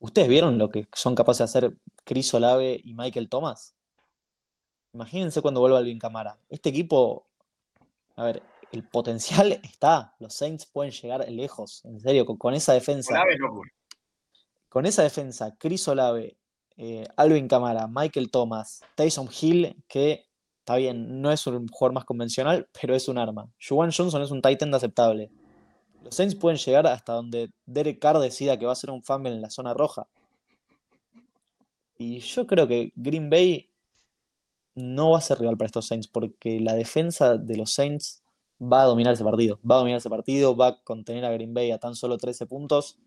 S2: ustedes vieron lo que son capaces de hacer Chris Olave y Michael Thomas. Imagínense cuando vuelva Alvin Camara. Este equipo, a ver, el potencial está. Los Saints pueden llegar lejos, en serio, con, esa defensa. Con esa defensa, Chris Olave, eh, Alvin Camara, Michael Thomas, Tyson Hill, que está bien, no es un jugador más convencional, pero es un arma. Juwan Johnson es un Titan aceptable. Los Saints pueden llegar hasta donde Derek Carr decida que va a ser un fumble en la zona roja. Y yo creo que Green Bay no va a ser rival para estos Saints, porque la defensa de los Saints va a dominar ese partido. Va a dominar ese partido, va a contener a Green Bay a tan solo 13 puntos.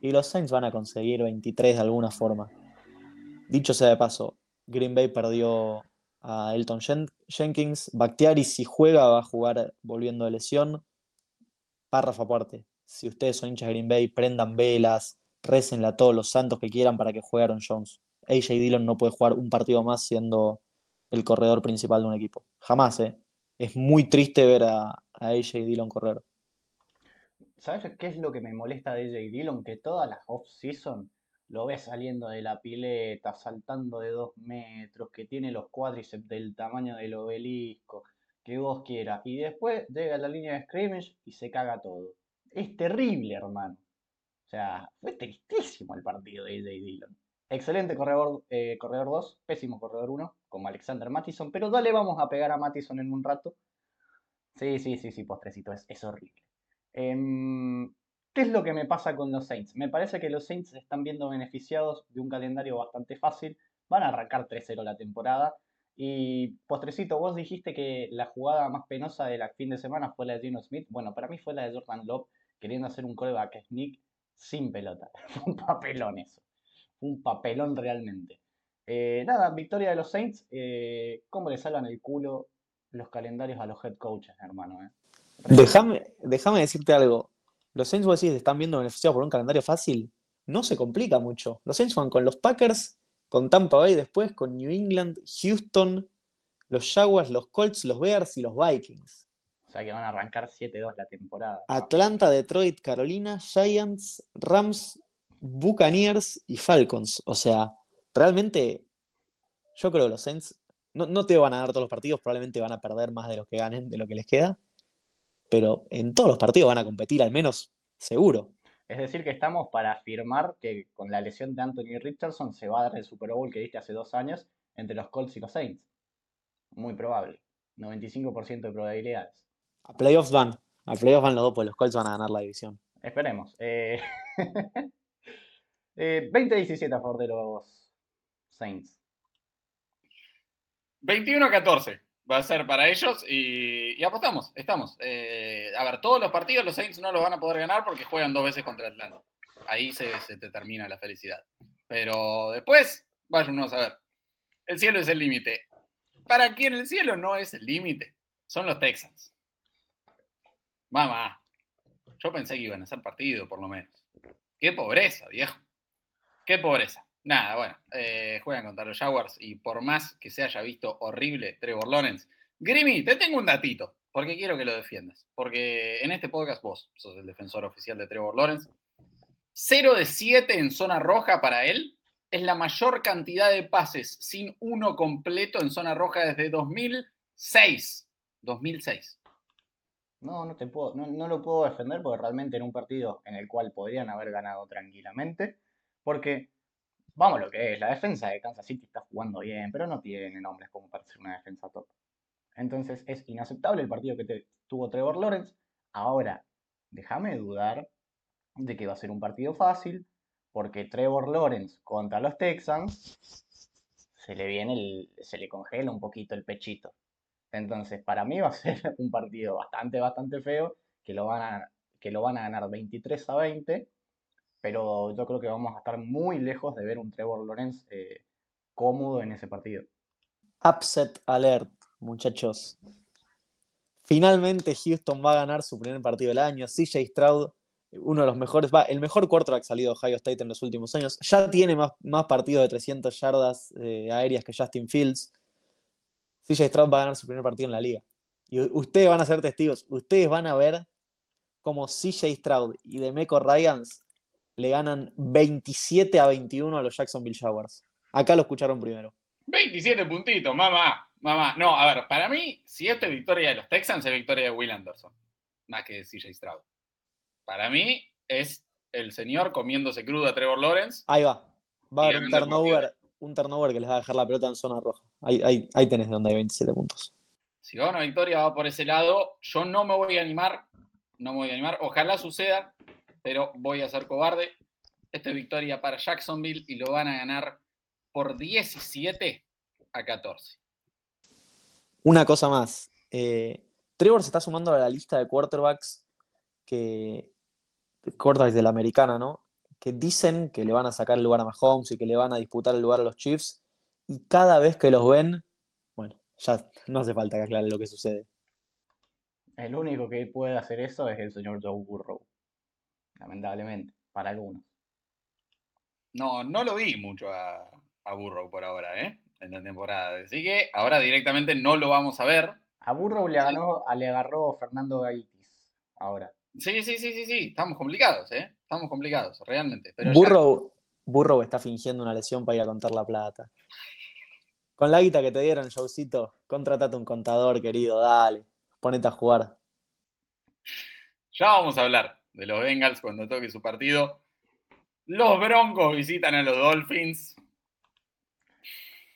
S2: Y los Saints van a conseguir 23 de alguna forma. Dicho sea de paso, Green Bay perdió a Elton Jenkins. Bactiari, si juega, va a jugar volviendo de lesión. Párrafo aparte. Si ustedes son hinchas de Green Bay, prendan velas, récenle a todos los santos que quieran para que juegue Aaron Jones. AJ Dillon no puede jugar un partido más siendo el corredor principal de un equipo. Jamás, ¿eh? Es muy triste ver a, a AJ Dillon correr.
S3: ¿Sabes qué es lo que me molesta de AJ Dillon? Que todas las off-season lo ves saliendo de la pileta, saltando de dos metros, que tiene los cuádriceps del tamaño del obelisco, que vos quieras. Y después llega a la línea de scrimmage y se caga todo. Es terrible, hermano. O sea, fue tristísimo el partido de AJ Dillon. Excelente corredor, eh, corredor 2, pésimo corredor 1, como Alexander Mattison, pero dale, vamos a pegar a Mattison en un rato. Sí, sí, sí, sí, postrecito, es, horrible. Em, ¿Qué es lo que me pasa con los Saints? Me parece que los Saints están viendo beneficiados de un calendario bastante fácil. Van a arrancar 3-0 la temporada. Y postrecito, vos dijiste que la jugada más penosa del fin de semana fue la de Gino Smith. Bueno, para mí fue la de Jordan Love queriendo hacer un coreback sneak sin pelota. Un papelón eso. Un papelón realmente. Eh, nada, victoria de los Saints. Eh, ¿Cómo le salvan el culo los calendarios a los head coaches, hermano? Eh?
S2: Déjame, déjame decirte algo. Los Saints, vos decís, están viendo beneficiados por un calendario fácil. No se complica mucho. Los Saints van con los Packers, con Tampa Bay después, con New England, Houston, los Jaguars, los Colts, los Bears y los Vikings.
S3: O sea que van a arrancar 7-2 la temporada.
S2: Atlanta, Detroit, Carolina, Giants, Rams, Buccaneers y Falcons. O sea, realmente yo creo que los Saints no, no te van a dar todos los partidos, probablemente van a perder más de lo que ganen, de lo que les queda, pero en todos los partidos van a competir al menos seguro.
S3: Es decir, que estamos para afirmar que con la lesión de Anthony Richardson se va a dar el Super Bowl que diste hace dos años entre los Colts y los Saints. Muy probable. 95% de probabilidades.
S2: A playoffs van. A playoffs van los dos, pues los Colts van a ganar la división.
S3: Esperemos. Eh... eh, 20-17 a favor de los Saints.
S1: 21-14 va a ser para ellos y, apostamos, estamos. Eh, a ver, todos los partidos los Saints no los van a poder ganar porque juegan dos veces contra Atlanta. Ahí se, se te termina la felicidad. Pero después, váyanos a ver. El cielo es el límite. Para quien el cielo no es el límite, son los Texans. Mamá, yo pensé que iban a ser partido, por lo menos. Qué pobreza, viejo. Qué pobreza. Nada, bueno, eh, juegan contra los Jaguars y por más que se haya visto horrible Trevor Lawrence, Grimmy, te tengo un datito, porque quiero que lo defiendas. Porque en este podcast vos sos el defensor oficial de Trevor Lawrence. 0 de 7 en zona roja para él es la mayor cantidad de pases sin uno completo en zona roja desde 2006. 2006.
S3: No, no, te puedo, no, no lo puedo defender porque realmente en un partido en el cual podrían haber ganado tranquilamente, porque vamos lo que es, la defensa de Kansas City está jugando bien, pero no tiene nombres como para ser una defensa top. Entonces es inaceptable el partido que tuvo Trevor Lawrence. Ahora, déjame dudar de que va a ser un partido fácil, porque Trevor Lawrence contra los Texans se le viene el, se le congela un poquito el pechito. Entonces, para mí va a ser un partido bastante, bastante feo, que lo van a, que lo van a ganar 23 a 20, pero yo creo que vamos a estar muy lejos de ver un Trevor Lawrence eh, cómodo en ese partido.
S2: Upset alert, muchachos. Finalmente Houston va a ganar su primer partido del año. CJ Stroud, uno de los mejores, va, el mejor quarterback salido de Ohio State en los últimos años. Ya tiene más, más partidos de 300 yardas eh, aéreas que Justin Fields. CJ Stroud va a ganar su primer partido en la liga. Y ustedes van a ser testigos. Ustedes van a ver cómo CJ Stroud y Demeco Ryans le ganan 27 a 21 a los Jacksonville Jaguars. Acá lo escucharon primero.
S1: 27 puntitos, mamá. Mamá. No, a ver, para mí, si esto es victoria de los Texans, es victoria de Will Anderson. Más que de CJ Stroud. Para mí, es el señor comiéndose crudo a Trevor Lawrence.
S2: Ahí va. Va a haber un turnover, un turnover que les va a dejar la pelota en zona roja. Ahí, ahí, ahí tenés donde hay 27 puntos.
S1: Si va una victoria, va por ese lado. Yo no me voy a animar. No me voy a animar. Ojalá suceda, pero voy a ser cobarde. Esta es victoria para Jacksonville y lo van a ganar por 17 a 14.
S2: Una cosa más. eh, Trevor se está sumando a la lista de quarterbacks que. quarterbacks de la americana, ¿no? Que dicen que le van a sacar el lugar a Mahomes y que le van a disputar el lugar a los Chiefs. Y cada vez que los ven, bueno, ya no hace falta que aclare lo que sucede.
S3: El único que puede hacer eso es el señor Joe Burrow. Lamentablemente, para algunos.
S1: No, no lo vi mucho a, a Burrow por ahora, ¿eh? En la temporada. Así que ahora directamente no lo vamos a ver.
S3: A Burrow le, ganó, a- le agarró Fernando Gaitis. Ahora.
S1: Sí, sí, sí, sí, sí. Estamos complicados, ¿eh? Estamos complicados, realmente. Pero ya-
S2: Burrow está fingiendo una lesión para ir a contar la plata. Con la guita que te dieron, Showcito, contratate un contador, querido, dale. Ponete a jugar.
S1: Ya vamos a hablar de los Bengals cuando toque su partido. Los Broncos visitan a los Dolphins.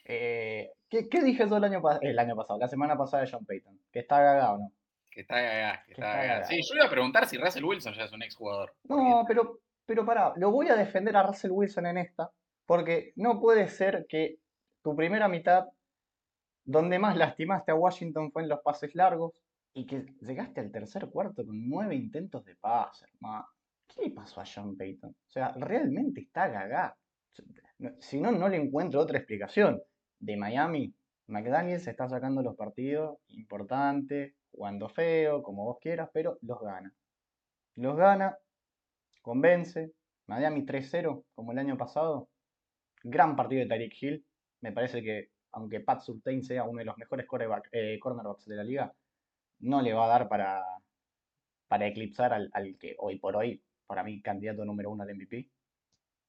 S3: Eh, ¿qué, qué dije yo el año, pa- el año pasado? La semana pasada de John Payton. Que está cagado, ¿no?
S1: Que está cagada, que
S3: Que
S1: está
S3: está.
S1: Sí,
S3: cagado.
S1: yo iba a preguntar si Russell Wilson ya es un exjugador.
S3: No, pero, pero pará, lo voy a defender a Russell Wilson en esta, porque no puede ser que tu primera mitad, donde más lastimaste a Washington fue en los pases largos, y que llegaste al tercer cuarto con nueve intentos de pase, hermano. ¿Qué le pasó a John Payton? O sea, realmente está gagá. Si no, no le encuentro otra explicación. De Miami, McDaniels está sacando los partidos importantes, jugando feo, como vos quieras, pero los gana. Los gana, convence. Miami 3-0, como el año pasado. Gran partido de Tyreek Hill. Me parece que, aunque Pat Surtain sea uno de los mejores eh, cornerbacks de la liga, no le va a dar para, para eclipsar al, que hoy por hoy, para mí, candidato número uno al MVP.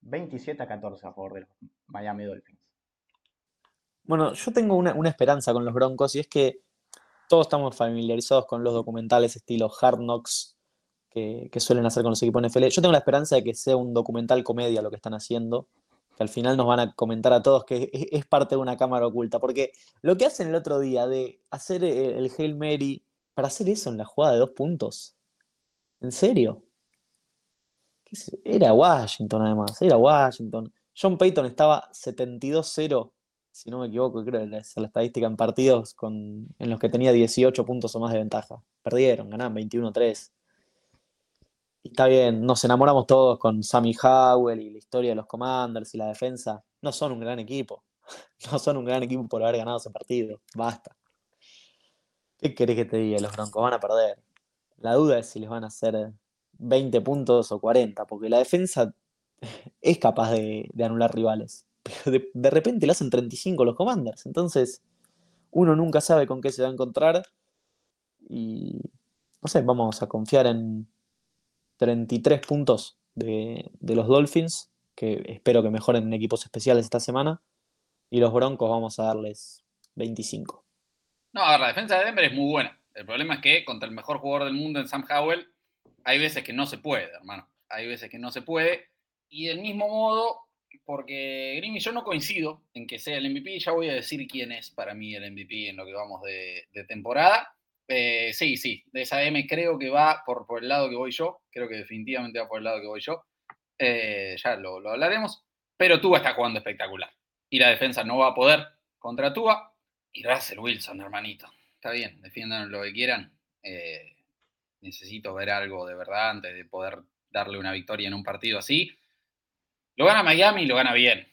S3: 27 a 14 a favor de los Miami Dolphins.
S2: Bueno, yo tengo una, esperanza con los Broncos y es que todos estamos familiarizados con los documentales estilo Hard Knocks que, suelen hacer con los equipos NFL. Yo tengo la esperanza de que sea un documental comedia lo que están haciendo, que al final nos van a comentar a todos que es, parte de una cámara oculta, porque lo que hacen el otro día de hacer el, el Hail Mary, para hacer eso en la jugada de dos puntos, ¿En serio? Era Washington además, era Washington. John Payton estaba 72-0, si no me equivoco, creo que es la estadística en partidos con, en los que tenía 18 puntos o más de ventaja. Perdieron, ganaron 21-3. Y está bien, nos enamoramos todos con Sammy Howell y la historia de los Commanders y la defensa. No son un gran equipo. No son un gran equipo por haber ganado ese partido. Basta. ¿Qué querés que te diga? Los Broncos van a perder. La duda es si les van a hacer 20 puntos o 40, porque la defensa es capaz de, anular rivales. Pero de, repente le hacen 35 los Commanders. Entonces, uno nunca sabe con qué se va a encontrar. Y no sé, vamos a confiar en 33 puntos de, de los Dolphins, que espero que mejoren en equipos especiales esta semana. Y los Broncos vamos a darles 25.
S1: No, a ver, la defensa de Denver es muy buena. El problema es que contra el mejor jugador del mundo en Sam Howell, hay veces que no se puede, hermano. Hay veces que no se puede. Y del mismo modo, porque Grim y yo no coincido en que sea el MVP, ya voy a decir quién es para mí el MVP en lo que vamos de, temporada. Eh, sí, sí, de esa M creo que va por, por el lado que voy yo, creo que definitivamente va por el lado que voy yo. Eh, ya lo, lo, hablaremos, pero Tua está jugando espectacular. Y la defensa no va a poder contra Tua. Y Russell Wilson, hermanito está bien, defiendan lo que quieran. Eh, necesito ver algo de verdad antes de poder darle una victoria en un partido así. Lo gana Miami y lo gana bien.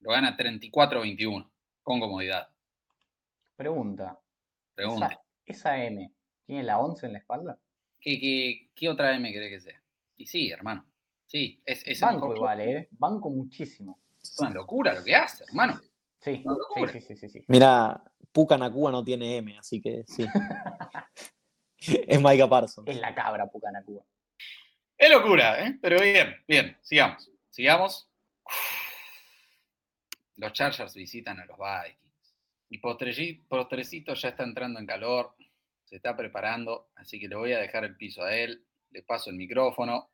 S1: Lo gana 34-21, con comodidad.
S3: Pregunta. Pregunta. ¿Esa, M tiene la 11 en la espalda?
S1: ¿Qué, qué, otra M cree que sea? Y sí, hermano. Sí, es, es
S3: Banco igual, ¿eh? Banco muchísimo.
S1: Es una locura lo que hace, hermano.
S3: Sí, sí, sí, sí, sí,
S2: Mira, Pucanacua no tiene M, así que sí. es Micah Parsons.
S3: Es la cabra Pucanacua.
S1: Es locura, ¿eh? Pero bien, bien, sigamos. Sigamos. Los Chargers visitan a los Vikings. Y postrecito ya está entrando en calor, se está preparando, así que le voy a dejar el piso a él, le paso el micrófono,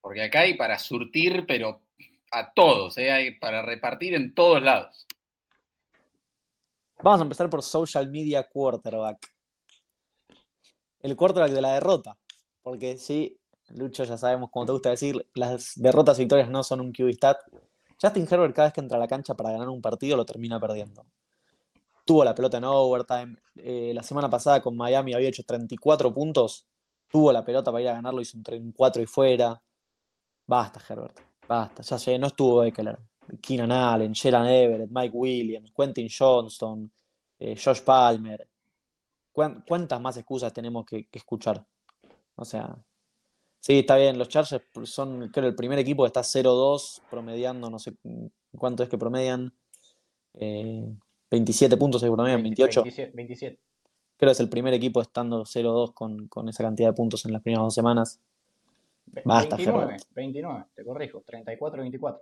S1: porque acá hay para surtir, pero a todos, ¿eh? hay para repartir en todos lados.
S2: Vamos a empezar por Social Media Quarterback. El quarterback de la derrota. Porque sí, Lucho, ya sabemos, como te gusta decir, las derrotas y victorias no son un QB stat. Justin Herbert cada vez que entra a la cancha para ganar un partido lo termina perdiendo. Tuvo la pelota en overtime. Eh, la semana pasada con Miami había hecho 34 puntos. Tuvo la pelota para ir a ganarlo, hizo un 34 y fuera. Basta, Herbert. Basta. Ya sé, no estuvo Eckler. Keenan Allen, Jalen Everett, Mike Williams, Quentin Johnston, eh, Josh Palmer. ¿Cuántas más excusas tenemos que, escuchar? O sea, sí, está bien, los Chargers son, creo, el primer equipo que está 0-2, promediando, no sé cuánto es que promedian. 27 eh, puntos se promedian, 28.
S3: 27,
S2: Creo que es el primer equipo estando 0-2 con, con, esa cantidad de puntos en las primeras dos semanas.
S3: Basta, 29, 29, te corrijo, 34-24.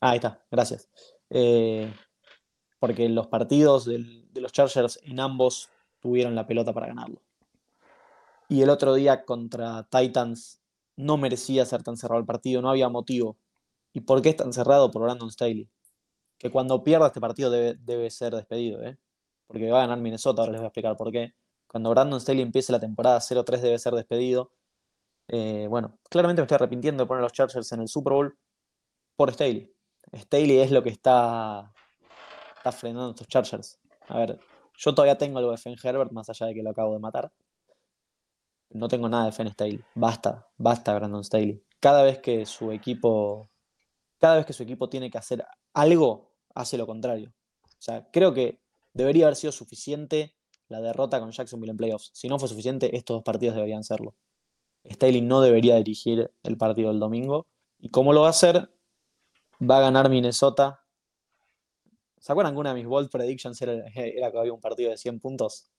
S2: Ah, ahí está, gracias. Eh, porque los partidos de los Chargers en ambos tuvieron la pelota para ganarlo. Y el otro día contra Titans no merecía ser tan cerrado el partido, no había motivo. ¿Y por qué es tan cerrado? Por Brandon Staley. Que cuando pierda este partido debe, ser despedido, ¿eh? porque va a ganar Minnesota, ahora les voy a explicar por qué. Cuando Brandon Staley empiece la temporada 0-3 debe ser despedido. Eh, bueno, claramente me estoy arrepintiendo de poner a los Chargers en el Super Bowl por Staley. Staley es lo que está, está frenando estos Chargers. A ver, yo todavía tengo algo de fe Herbert, más allá de que lo acabo de matar. No tengo nada de fe Staley. Basta, basta Brandon Staley. Cada vez que su equipo cada vez que su equipo tiene que hacer algo, hace lo contrario. O sea, creo que debería haber sido suficiente la derrota con Jacksonville en playoffs. Si no fue suficiente, estos dos partidos deberían serlo. Staley no debería dirigir el partido del domingo. ¿Y cómo lo va a hacer? Va a ganar Minnesota. ¿Se acuerdan que una de mis bold predictions era, que había un partido de 100 puntos?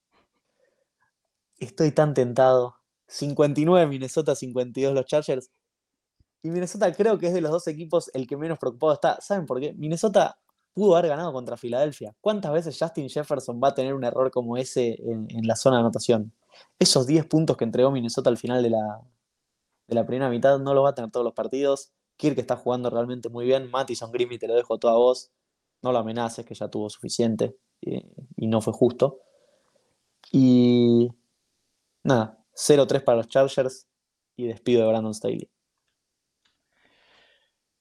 S2: Estoy tan tentado. 59 Minnesota, 52 los Chargers. Y Minnesota creo que es de los dos equipos el que menos preocupado está. ¿Saben por qué? Minnesota pudo haber ganado contra Filadelfia. ¿Cuántas veces Justin Jefferson va a tener un error como ese en, la zona de anotación? Esos 10 puntos que entregó Minnesota al final de la, de la primera mitad no los va a tener todos los partidos. Kirk está jugando realmente muy bien. Mattison Grimmy te lo dejo todo a vos. No lo amenaces, que ya tuvo suficiente y, y no fue justo. Y nada, 0-3 para los Chargers y despido de Brandon Staley.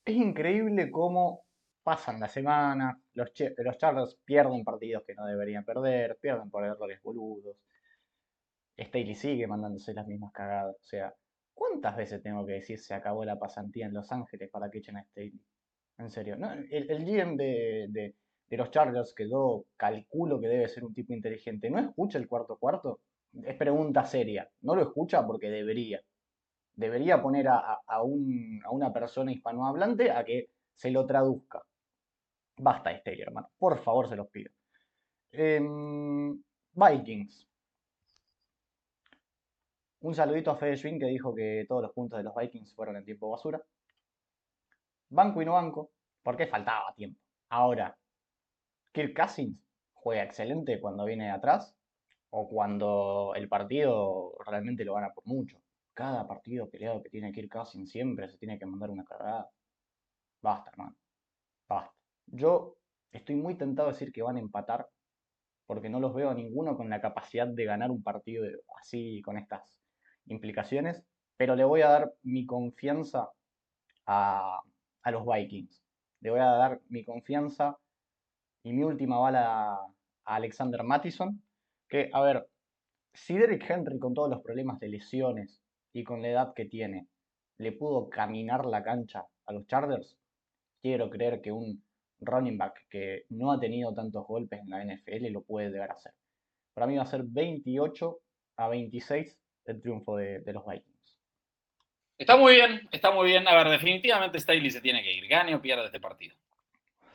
S3: Es increíble cómo pasan la semana, los, los Chargers pierden partidos que no deberían perder, pierden por errores boludos. Staley sigue mandándose las mismas cagadas. O sea, ¿cuántas veces tengo que decir se acabó la pasantía en Los Ángeles para que echen a Staley? En serio, el, el, GM de, de, los Chargers, que yo calculo que debe ser un tipo inteligente, ¿no escucha el cuarto cuarto? Es pregunta seria. No lo escucha porque debería. Debería poner a, a, un, a una persona hispanohablante a que se lo traduzca. Basta este, hermano. Por favor, se los pido. Em, Vikings. Un saludito a Fede Schwinn que dijo que todos los puntos de los Vikings fueron en tiempo basura. Banco y no banco, porque faltaba tiempo. Ahora, Kirk Cousins juega excelente cuando viene de atrás o cuando el partido realmente lo gana por mucho. Cada partido peleado que tiene Kirk Cousins siempre se tiene que mandar una cargada. Basta, hermano. Basta. Yo estoy muy tentado a decir que van a empatar porque no los veo a ninguno con la capacidad de ganar un partido así con estas implicaciones, pero le voy a dar mi confianza a, a los Vikings. Le voy a dar mi confianza y mi última bala a Alexander Mattison, que, a ver, si Derrick Henry con todos los problemas de lesiones y con la edad que tiene, le pudo caminar la cancha a los Chargers, quiero creer que un running back que no ha tenido tantos golpes en la NFL lo puede llegar a hacer. Para mí va a ser 28 a 26 el triunfo de, los Vikings.
S1: Está muy bien, está muy bien. A ver, definitivamente Staley se tiene que ir. Gane o pierda este partido.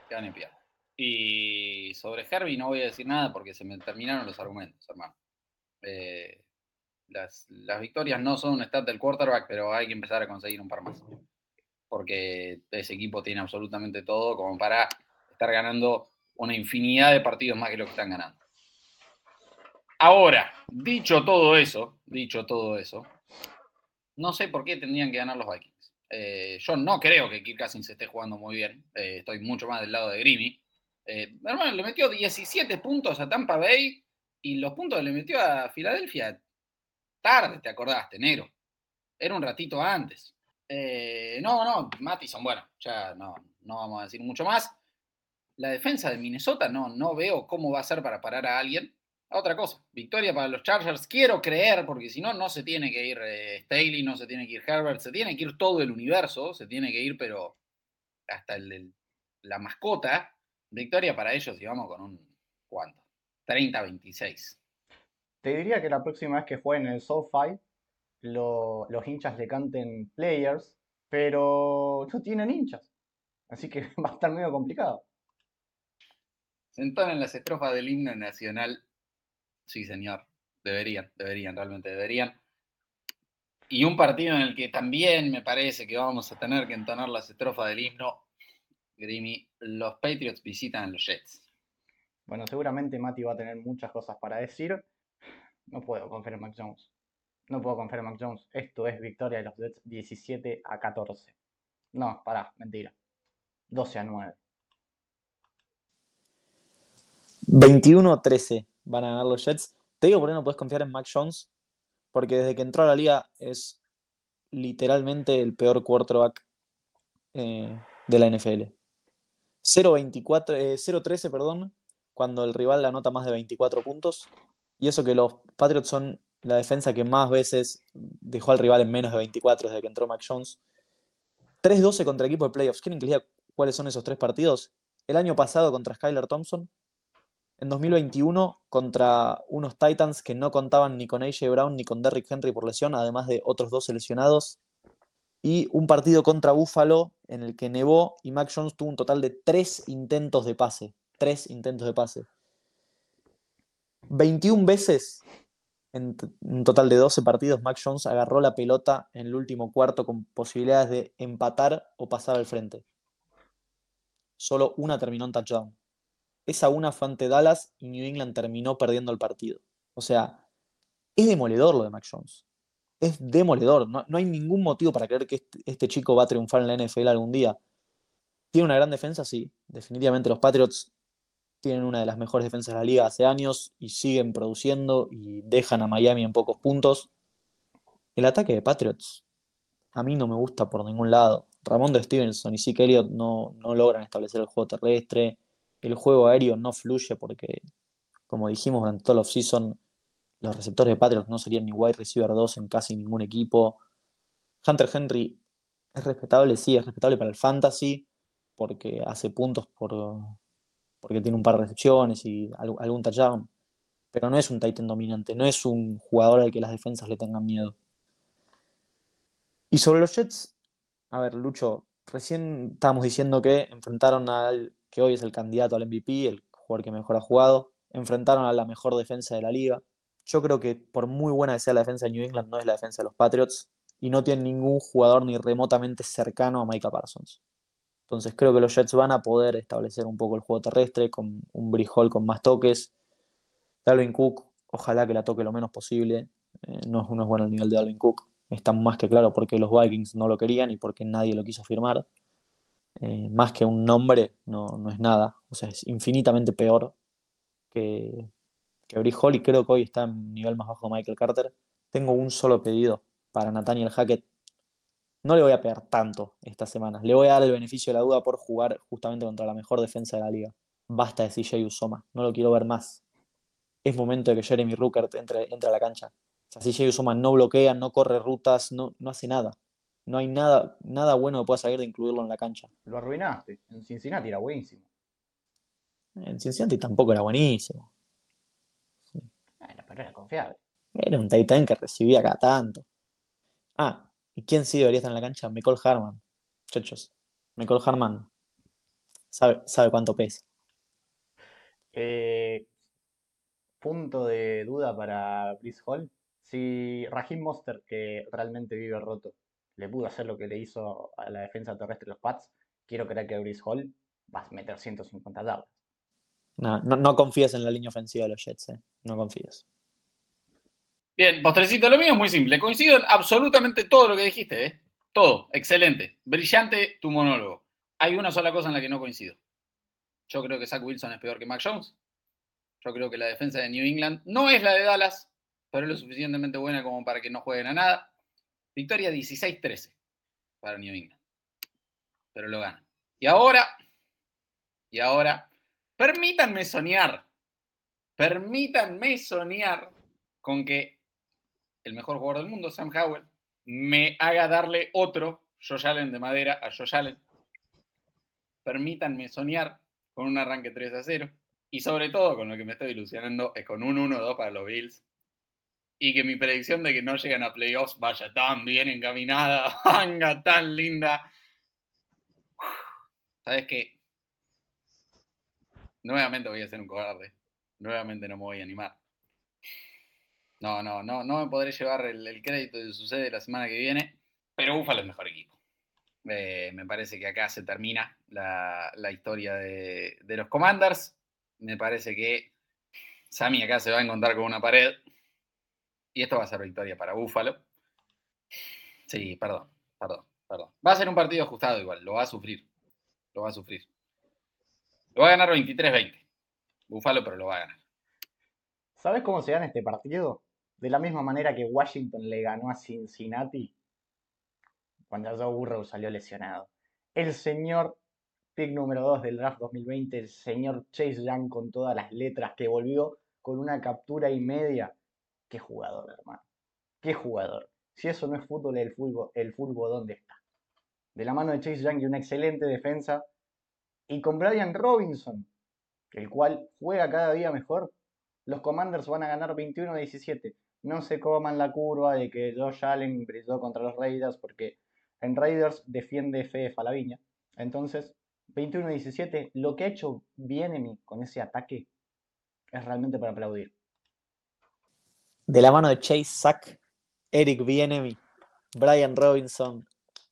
S1: Gane o pierda. Y sobre Herbie no voy a decir nada porque se me terminaron los argumentos, hermano. Eh, las, las, victorias no son un stat del quarterback, pero hay que empezar a conseguir un par más porque ese equipo tiene absolutamente todo como para estar ganando una infinidad de partidos más que lo que están ganando. Ahora, dicho todo eso, dicho todo eso, no sé por qué tendrían que ganar los Vikings. Eh, yo no creo que Kirk Cousins esté jugando muy bien. Eh, estoy mucho más del lado de Grimmy. Eh, hermano, le metió 17 puntos a Tampa Bay y los puntos le metió a Filadelfia tarde, te acordaste, negro. Era un ratito antes. Eh, no, no, Mattison, bueno, ya no, no vamos a decir mucho más. La defensa de Minnesota no, no veo cómo va a ser para parar a alguien. Otra cosa, victoria para los Chargers. Quiero creer, porque si no, no se tiene que ir eh, Staley, no se tiene que ir Herbert, se tiene que ir todo el universo, se tiene que ir, pero hasta el, la mascota. Victoria para ellos y vamos con un, ¿cuánto? 30-26.
S3: Te diría que la próxima vez que jueguen el SoFi los hinchas le canten players, pero no tienen hinchas. Así que va a estar medio complicado.
S1: Se en las estrofas del himno nacional. Sí, señor. Deberían, deberían, realmente deberían. Y un partido en el que también me parece que vamos a tener que entonar las estrofas del himno, Grimy, los Patriots visitan a los Jets.
S3: Bueno, seguramente Mati va a tener muchas cosas para decir. No puedo confiar en Mac Jones. No puedo confiar en Mac Jones. Esto es victoria de los Jets 17 a 14. No, pará, mentira. 12 a 9.
S2: 21 a 13 van a ganar los Jets. Te digo por qué no puedes confiar en Mac Jones. Porque desde que entró a la liga es literalmente el peor quarterback eh, de la NFL. 0-13, eh, perdón, cuando el rival le anota más de 24 puntos. Y eso que los Patriots son la defensa que más veces dejó al rival en menos de 24 desde que entró Mac Jones. 3-12 contra equipo de playoffs. ¿Quieren que les diga cuáles son esos tres partidos. El año pasado contra Skyler Thompson, en 2021 contra unos Titans que no contaban ni con AJ Brown ni con Derrick Henry por lesión, además de otros dos seleccionados. Y un partido contra Buffalo en el que nevó y Mac Jones tuvo un total de tres intentos de pase. Tres intentos de pase. 21 veces en un total de 12 partidos, Mac Jones agarró la pelota en el último cuarto con posibilidades de empatar o pasar al frente. Solo una terminó en touchdown. Esa una fue ante Dallas y New England terminó perdiendo el partido. O sea, es demoledor lo de Mac Jones. Es demoledor. No, hay ningún motivo para creer que este, este, chico va a triunfar en la NFL algún día. ¿Tiene una gran defensa? Sí. Definitivamente los Patriots tienen una de las mejores defensas de la liga hace años y siguen produciendo y dejan a Miami en pocos puntos. El ataque de Patriots a mí no me gusta por ningún lado. Ramón de Stevenson y Zeke Elliott no, no logran establecer el juego terrestre el juego aéreo no fluye porque, como dijimos durante todo el offseason, los receptores de Patriots no serían ni wide receiver 2 en casi ningún equipo. Hunter Henry es respetable, sí, es respetable para el fantasy, porque hace puntos por, porque tiene un par de recepciones y algún touchdown. Pero no es un Titan dominante, no es un jugador al que las defensas le tengan miedo. Y sobre los Jets, a ver, Lucho, recién estábamos diciendo que enfrentaron al que hoy es el candidato al MVP, el jugador que mejor ha jugado. Enfrentaron a la mejor defensa de la liga. Yo creo que por muy buena que sea la defensa de New England, no es la defensa de los Patriots y no tiene ningún jugador ni remotamente cercano a Micah Parsons. Entonces creo que los Jets van a poder establecer un poco el juego terrestre con un Brijol con más toques. Dalvin Cook, ojalá que la toque lo menos posible. Eh, no, es, no es bueno el nivel de Dalvin Cook. Está más que claro porque los Vikings no lo querían y porque nadie lo quiso firmar. Eh, más que un nombre, no, es nada. O sea, es infinitamente peor que, que Hall y creo que hoy está en nivel más bajo Michael Carter. Tengo un solo pedido para Nathaniel Hackett. No le voy a pegar tanto estas semanas. Le voy a dar el beneficio de la duda por jugar justamente contra la mejor defensa de la liga. Basta de CJ Usoma. No lo quiero ver más. Es momento de que Jeremy Ruckert entre, entre a la cancha. O sea, CJ Usoma no bloquea, no corre rutas, no, no hace nada no hay nada, nada bueno que pueda salir de incluirlo en la cancha.
S3: Lo arruinaste. En Cincinnati era buenísimo.
S2: En Cincinnati tampoco era buenísimo.
S3: Bueno, pero era confiable.
S2: Era un Titan que recibía cada tanto. Ah, ¿y quién sí debería estar en la cancha? Michael Harman. Muchachos, Michael Harman sabe, sabe cuánto pesa.
S3: Eh, punto de duda para Brice Hall. Si Raheem Monster, que realmente vive roto, le pudo hacer lo que le hizo a la defensa terrestre de los Pats, quiero creer que Brice Hall va a meter 150 yardas.
S2: No, no, confías en la línea ofensiva de los Jets, ¿eh? no confías.
S1: Bien, postrecito, lo mío es muy simple. Coincido en absolutamente todo lo que dijiste, ¿eh? Todo, excelente. Brillante tu monólogo. Hay una sola cosa en la que no coincido. Yo creo que Zach Wilson es peor que Mac Jones. Yo creo que la defensa de New England no es la de Dallas, pero es lo suficientemente buena como para que no jueguen a nada. Victoria 16-13 para New England. Pero lo gana. Y ahora, y ahora, permítanme soñar, permítanme soñar con que el mejor jugador del mundo, Sam Howell, me haga darle otro Josh Allen de madera a Josh Allen. Permítanme soñar con un arranque 3 a 0. Y sobre todo, con lo que me estoy ilusionando, es con un 1-2 para los Bills y que mi predicción de que no lleguen a playoffs vaya tan bien encaminada, venga tan linda. ¿Sabes qué? Nuevamente voy a ser un cobarde. Nuevamente no me voy a animar. No, no, no, no me podré llevar el, crédito de sucede la semana que viene, pero Búfalo es mejor equipo. Eh, me parece que acá se termina la, historia de, de los Commanders. Me parece que Sammy acá se va a encontrar con una pared y esto va a ser victoria para Búfalo. Sí, perdón, perdón, perdón. Va a ser un partido ajustado igual, lo va a sufrir. Lo va a sufrir. Lo va a ganar 23-20. Búfalo, pero lo va a ganar.
S3: ¿Sabes cómo se gana este partido? De la misma manera que Washington le ganó a Cincinnati cuando Joe Burrow salió lesionado. El señor pick número 2 del draft 2020, el señor Chase Young con todas las letras que volvió con una captura y media Qué jugador, hermano. Qué jugador. Si eso no es fútbol, el fútbol, el ¿dónde está? De la mano de Chase Young una excelente defensa, Y con Brian Robinson, el cual juega cada día mejor, los Commanders van a ganar 21-17. No se coman la curva de que Josh Allen brilló contra los Raiders porque en Raiders defiende Fede Falaviña. Entonces, 21-17, lo que ha hecho Bienemy con ese ataque es realmente para aplaudir.
S2: De la mano de Chase Sack, Eric Bienemy, Brian Robinson,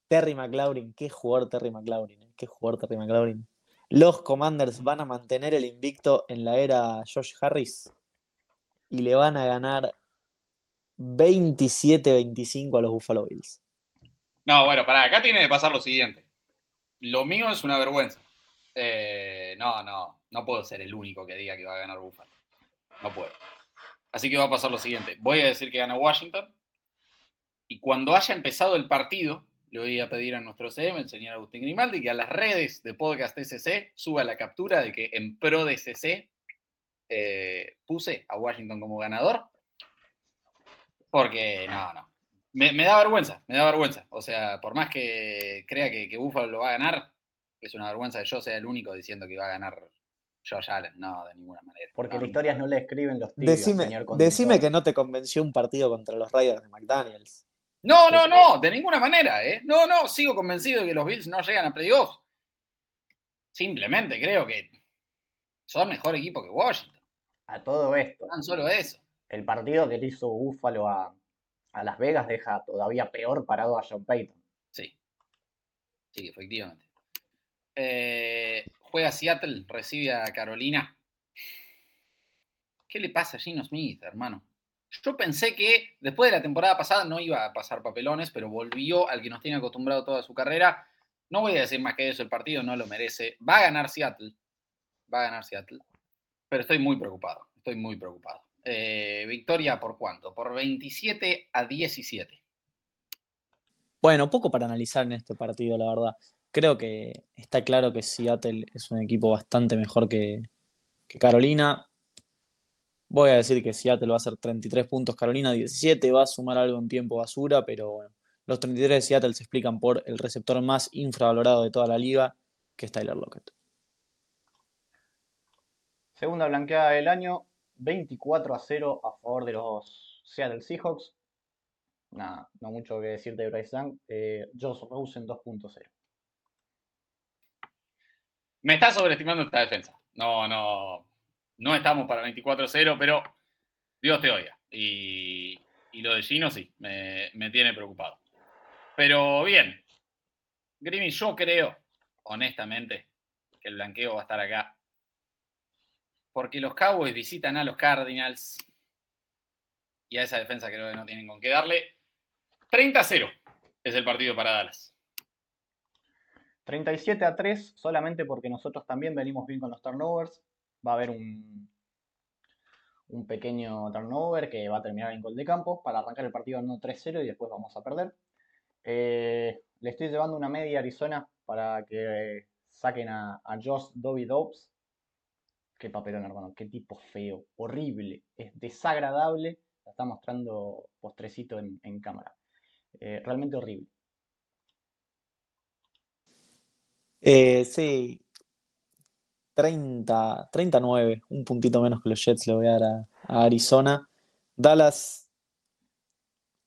S2: Terry McLaurin, qué jugador Terry McLaurin, eh, qué jugador Terry McLaurin. Los Commanders van a mantener el invicto en la era Josh Harris y le van a ganar 27-25 a los Buffalo Bills.
S1: No, bueno, para acá tiene que pasar lo siguiente. Lo mío es una vergüenza. Eh, no, no, no puedo ser el único que diga que va a ganar Buffalo. No puedo. Así que va a pasar lo siguiente. Voy a decir que gana Washington. Y cuando haya empezado el partido, le voy a pedir a nuestro CM, el señor Agustín Grimaldi, que a las redes de Podcast SC suba la captura de que en pro de CC eh, puse a Washington como ganador. Porque no, no. Me, da vergüenza, me da vergüenza. O sea, por más que crea que, que Buffalo lo va a ganar, es una vergüenza que yo sea el único diciendo que va a ganar Josh Allen. No, de ninguna manera.
S3: Porque
S1: las
S3: historias no le escriben los tíos,
S2: decime,
S3: señor
S2: decime que no te convenció un partido contra los Raiders de McDaniels.
S1: No, no, no, de ninguna manera, ¿eh? No, no, sigo convencido de que los Bills no llegan a playoffs. Simplemente creo que son mejor equipo que Washington.
S3: A todo esto.
S1: Tan solo eso.
S3: El partido que le hizo Buffalo a, a Las Vegas deja todavía peor parado a John Payton.
S1: Sí. Sí, efectivamente. Eh, juega Seattle, recibe a Carolina. ¿Qué le pasa a Gino Smith, hermano? Yo pensé que después de la temporada pasada no iba a pasar papelones, pero volvió al que nos tiene acostumbrado toda su carrera. No voy a decir más que eso, el partido no lo merece. Va a ganar Seattle. Va a ganar Seattle. Pero estoy muy preocupado. Estoy muy preocupado. Eh, victoria por cuánto? Por 27 a 17.
S2: Bueno, poco para analizar en este partido, la verdad. Creo que está claro que Seattle es un equipo bastante mejor que, Carolina. Voy a decir que Seattle va a hacer 33 puntos, Carolina 17, va a sumar algo en tiempo basura, pero bueno, los 33 de Seattle se explican por el receptor más infravalorado de toda la liga, que es Tyler Lockett.
S3: Segunda blanqueada del año, 24 a 0 a favor de los Seattle Seahawks. Nada, no mucho que decir de Bryce Young. Eh, Josh Rosen 2.0.
S1: Me está sobreestimando esta defensa. No, no, no estamos para 24-0, pero Dios te oiga. Y, lo de Gino sí, me, tiene preocupado. Pero bien, Grimy, yo creo, honestamente, que el blanqueo va a estar acá. Porque los Cowboys visitan a los Cardinals y a esa defensa creo que no tienen con qué darle. 30-0 es el partido para Dallas.
S3: 37 a 3 solamente porque nosotros también venimos bien con los turnovers va a haber un, un pequeño turnover que va a terminar en gol de campo para arrancar el partido en 3-0 y después vamos a perder. Eh, le estoy llevando una media Arizona para que saquen a, Josh Dobby Dobbs. Qué papelón, hermano. Qué tipo feo. Horrible. Es desagradable. La está mostrando postrecito en, cámara. Eh, realmente horrible.
S2: Eh, sí, 30, 39, un puntito menos que los Jets le voy a dar a, Arizona. Dallas,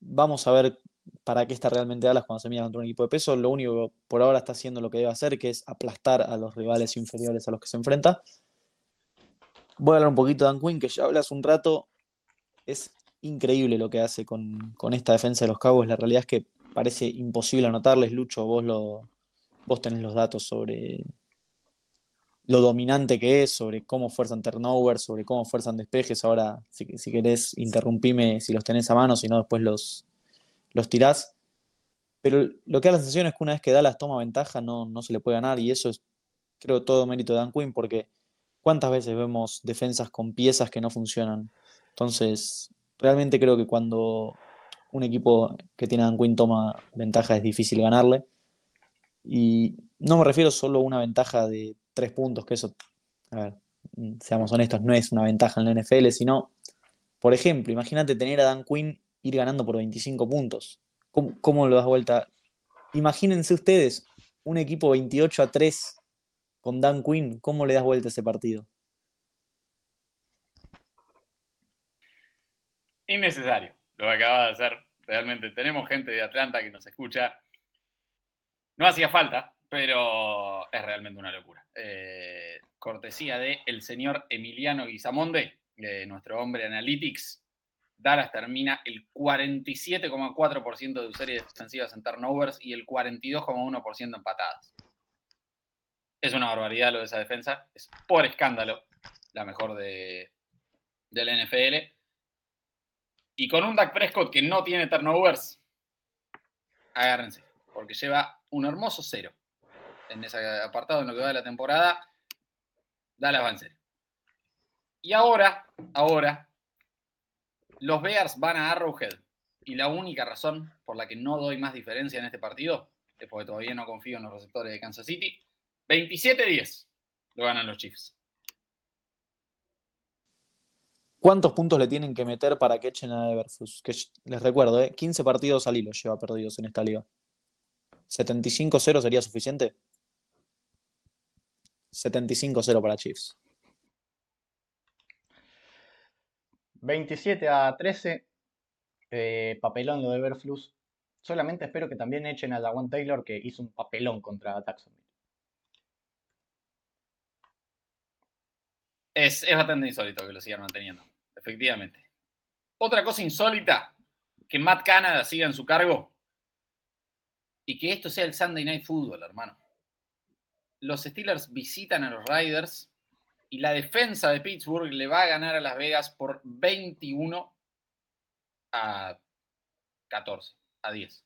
S2: vamos a ver para qué está realmente Dallas cuando se mira contra un equipo de peso. Lo único que por ahora está haciendo lo que debe hacer, que es aplastar a los rivales inferiores a los que se enfrenta. Voy a hablar un poquito de Dan Quinn, que ya hablas un rato. Es increíble lo que hace con, con, esta defensa de los Cowboys. La realidad es que parece imposible anotarles. Lucho, vos, lo, vos tenés los datos sobre, lo dominante que es, sobre cómo fuerzan turnovers, sobre cómo fuerzan despejes. Ahora, si, si querés, interrumpime si los tenés a mano, si no, después los, los tirás. Pero lo que da la sensación es que una vez que Dallas toma ventaja, no, no se le puede ganar, y eso es, creo, todo mérito de Dan Quinn, porque ¿cuántas veces vemos defensas con piezas que no funcionan? Entonces, realmente creo que cuando un equipo que tiene Dan Quinn toma ventaja es difícil ganarle. Y no me refiero solo a una ventaja de tres puntos, que eso, a ver, seamos honestos, no es una ventaja en la NFL, sino, por ejemplo, imagínate tener a Dan Quinn ir ganando por 25 puntos. ¿Cómo, lo das vuelta? Imagínense ustedes un equipo 28 a 3 con Dan Quinn, ¿cómo le das vuelta a ese partido?
S1: Innecesario lo que de hacer. Realmente tenemos gente de Atlanta que nos escucha. No hacía falta, pero es realmente una locura. Eh, cortesía de el señor Emiliano Guizamonde, nuestro hombre Analytics. Dallas termina el 47,4% de series defensivas en turnovers y el 42,1% en patadas. Es una barbaridad lo de esa defensa. Es por escándalo la mejor de, del NFL. Y con un Dak Prescott que no tiene turnovers, agárrense, porque lleva un hermoso cero en ese apartado en lo que va de la temporada. Dale avance. Y ahora, ahora, los Bears van a Arrowhead. Y la única razón por la que no doy más diferencia en este partido es porque todavía no confío en los receptores de Kansas City. 27-10 lo ganan los Chiefs.
S2: ¿Cuántos puntos le tienen que meter para que echen a Everfus? Les recuerdo, ¿eh? 15 partidos al hilo lleva perdidos en esta liga. ¿75-0 sería suficiente? 75-0 para Chiefs.
S3: 27 a 13. Eh, papelón lo de Everflux. Solamente espero que también echen a Jawan Taylor que hizo un papelón contra Taxonville.
S1: Es, es bastante insólito que lo sigan manteniendo, efectivamente. Otra cosa insólita, que Matt Canada siga en su cargo y que esto sea el Sunday Night Football, hermano. Los Steelers visitan a los Riders y la defensa de Pittsburgh le va a ganar a Las Vegas por 21 a 14, a 10.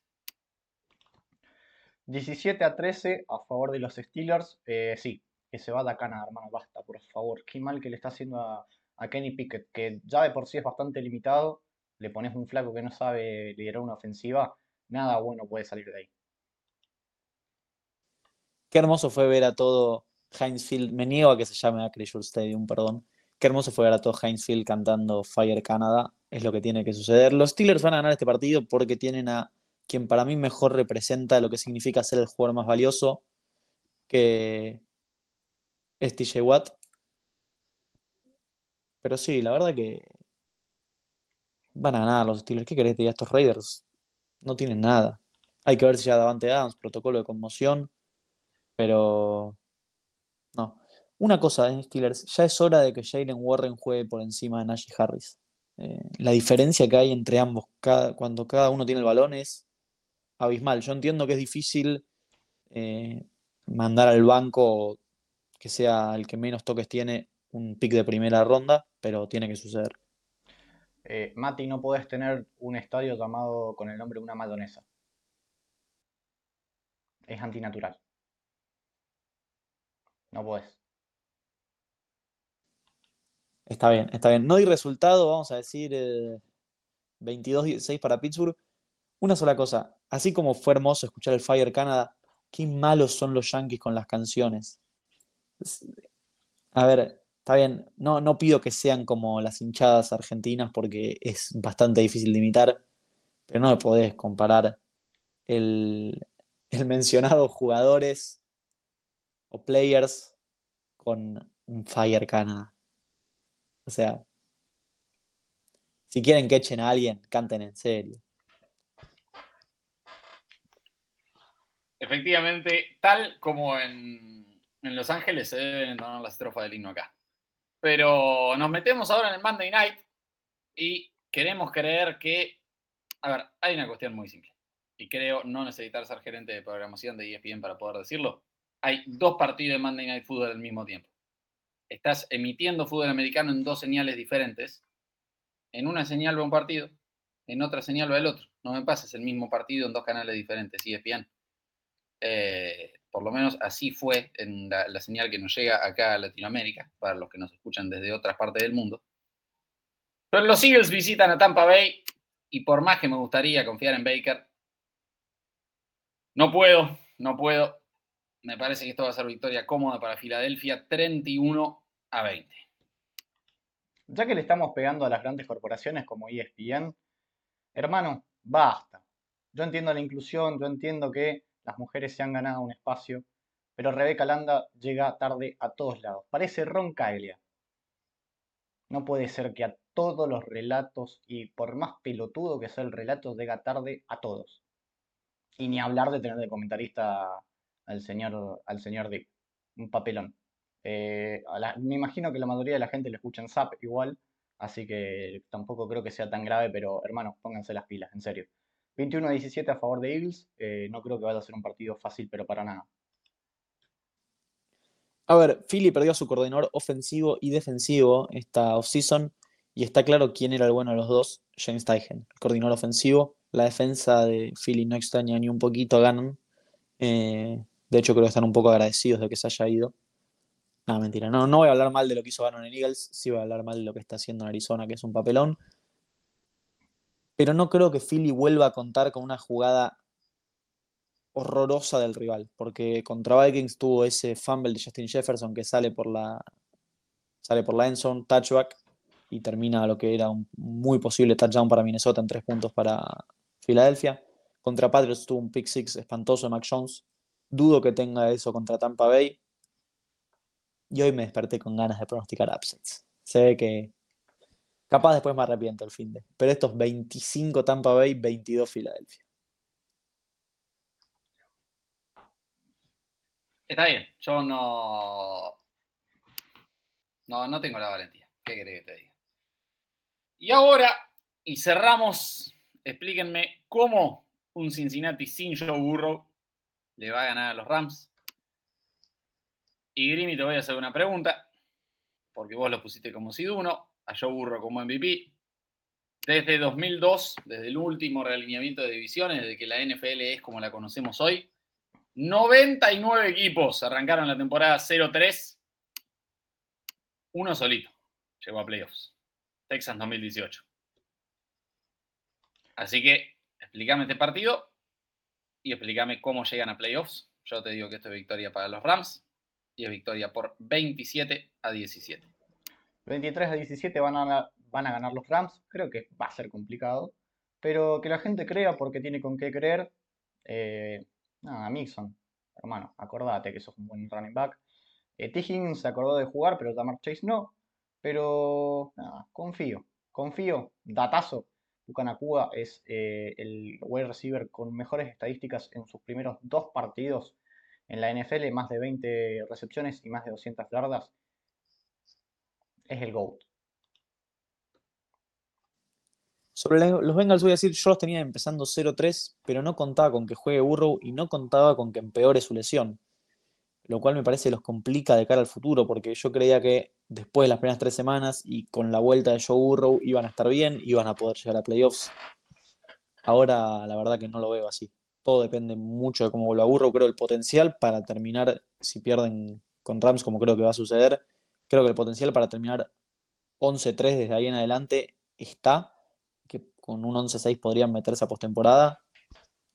S3: 17 a 13 a favor de los Steelers. Eh, sí, que se va de Canadá, hermano, basta, por favor. Qué mal que le está haciendo a, a, Kenny Pickett, que ya de por sí es bastante limitado. Le pones un flaco que no sabe liderar una ofensiva. Nada bueno puede salir de ahí.
S2: Qué hermoso fue ver a todo Heinz Field. Me niego a que se llame Acrisure Stadium, perdón. Qué hermoso fue ver a todo Heinz Field cantando Fire Canada. Es lo que tiene que suceder. Los Steelers van a ganar este partido porque tienen a quien para mí mejor representa lo que significa ser el jugador más valioso, que es TJ Watt. Pero sí, la verdad que van a ganar los Steelers. ¿Qué querés que Estos Raiders no tienen nada. Hay que ver si ya Davante Adams, protocolo de conmoción. Pero no. Una cosa de Steelers, ya es hora de que Jalen Warren juegue por encima de Najee Harris. Eh, la diferencia que hay entre ambos cuando cada uno tiene el balón es abismal. Yo entiendo que es difícil eh, mandar al banco que sea el que menos toques tiene un pick de primera ronda, pero tiene que suceder.
S3: Eh, Mati, no puedes tener un estadio llamado con el nombre de una madonesa. Es antinatural. No puedes.
S2: Está bien, está bien. No hay resultado, vamos a decir 22-16 eh, para Pittsburgh. Una sola cosa, así como fue hermoso escuchar el Fire Canada, qué malos son los Yankees con las canciones. A ver, está bien, no, no pido que sean como las hinchadas argentinas porque es bastante difícil de imitar, pero no me podés comparar el, el mencionado jugadores o players con un Fire Canada. O sea, si quieren que echen a alguien, canten en serio.
S1: Efectivamente, tal como en, en Los Ángeles se deben entonar las estrofas del himno acá. Pero nos metemos ahora en el Monday Night y queremos creer que, a ver, hay una cuestión muy simple. Y creo no necesitar ser gerente de programación de ESPN para poder decirlo hay dos partidos de Monday Night Football al mismo tiempo. Estás emitiendo fútbol americano en dos señales diferentes. En una señal va un partido, en otra señal va el otro. No me pases el mismo partido en dos canales diferentes, ESPN. Eh, por lo menos así fue en la, la, señal que nos llega acá a Latinoamérica, para los que nos escuchan desde otras partes del mundo. Pero los Eagles visitan a Tampa Bay y por más que me gustaría confiar en Baker, no puedo, no puedo. Me parece que esto va a ser victoria cómoda para Filadelfia, 31 a 20.
S3: Ya que le estamos pegando a las grandes corporaciones como ESPN, hermano, basta. Yo entiendo la inclusión, yo entiendo que las mujeres se han ganado un espacio, pero Rebeca Landa llega tarde a todos lados. Parece Ron Caglia. No puede ser que a todos los relatos, y por más pelotudo que sea el relato, llega tarde a todos. Y ni hablar de tener de comentarista al señor, al señor Dick. Un papelón. Eh, me imagino que la mayoría de la gente le escucha en Zap igual, así que tampoco creo que sea tan grave, pero hermanos, pónganse las pilas, en serio. 21 a 17 a favor de Eagles, eh, no creo que vaya a ser un partido fácil, pero para nada.
S2: A ver, Philly perdió a su coordinador ofensivo y defensivo esta offseason y está claro quién era el bueno de los dos, James Tygen, el coordinador ofensivo. La defensa de Philly no extraña ni un poquito a Gannon. Eh, de hecho, creo que están un poco agradecidos de que se haya ido. No, mentira. No, no voy a hablar mal de lo que hizo Gannon en Eagles. Sí voy a hablar mal de lo que está haciendo en Arizona, que es un papelón. Pero no creo que Philly vuelva a contar con una jugada horrorosa del rival. Porque contra Vikings tuvo ese fumble de Justin Jefferson que sale por la. Sale por la endzone, touchback, y termina lo que era un muy posible touchdown para Minnesota en tres puntos para Filadelfia. Contra Patriots tuvo un pick six espantoso de Mac Jones. Dudo que tenga eso contra Tampa Bay. Y hoy me desperté con ganas de pronosticar upsets. Se ve que capaz después me arrepiento el fin de. Pero estos 25 Tampa Bay, 22 Filadelfia.
S1: Está bien, yo no. No, no tengo la valentía. ¿Qué querés que te diga? Y ahora, y cerramos, explíquenme cómo un Cincinnati sin Joe Burrow le va a ganar a los Rams. Y Grimi, te voy a hacer una pregunta, porque vos lo pusiste como Siduno, a Joe Burrow como MVP. Desde 2002, desde el último realineamiento de divisiones, desde que la NFL es como la conocemos hoy, 99 equipos arrancaron la temporada 0-3. Uno solito llegó a playoffs. Texas 2018. Así que explícame este partido y explícame cómo llegan a playoffs. Yo te digo que esto es victoria para los Rams y es victoria por 27 a 17.
S3: 23 a 17 van a, van a ganar los Rams. Creo que va a ser complicado. Pero que la gente crea porque tiene con qué creer. Eh, nada, Mixon, hermano, acordate que sos un buen running back. Eh, se acordó de jugar, pero Tamar Chase no. Pero nada, confío, confío, datazo. Bucanacua es eh, el wide receiver con mejores estadísticas en sus primeros dos partidos en la NFL, más de 20 recepciones y más de 200 yardas. Es el GOAT.
S2: Sobre los Bengals voy a decir, yo los tenía empezando 0-3, pero no contaba con que juegue Burrow y no contaba con que empeore su lesión. Lo cual me parece los complica de cara al futuro, porque yo creía que después de las primeras tres semanas y con la vuelta de Joe Burrow iban a estar bien, iban a poder llegar a playoffs. Ahora la verdad que no lo veo así. Todo depende mucho de cómo vuelva Burrow. Creo el potencial para terminar, si pierden con Rams como creo que va a suceder, creo que el potencial para terminar 11-3 desde ahí en adelante está con un 11-6 podrían meterse a postemporada,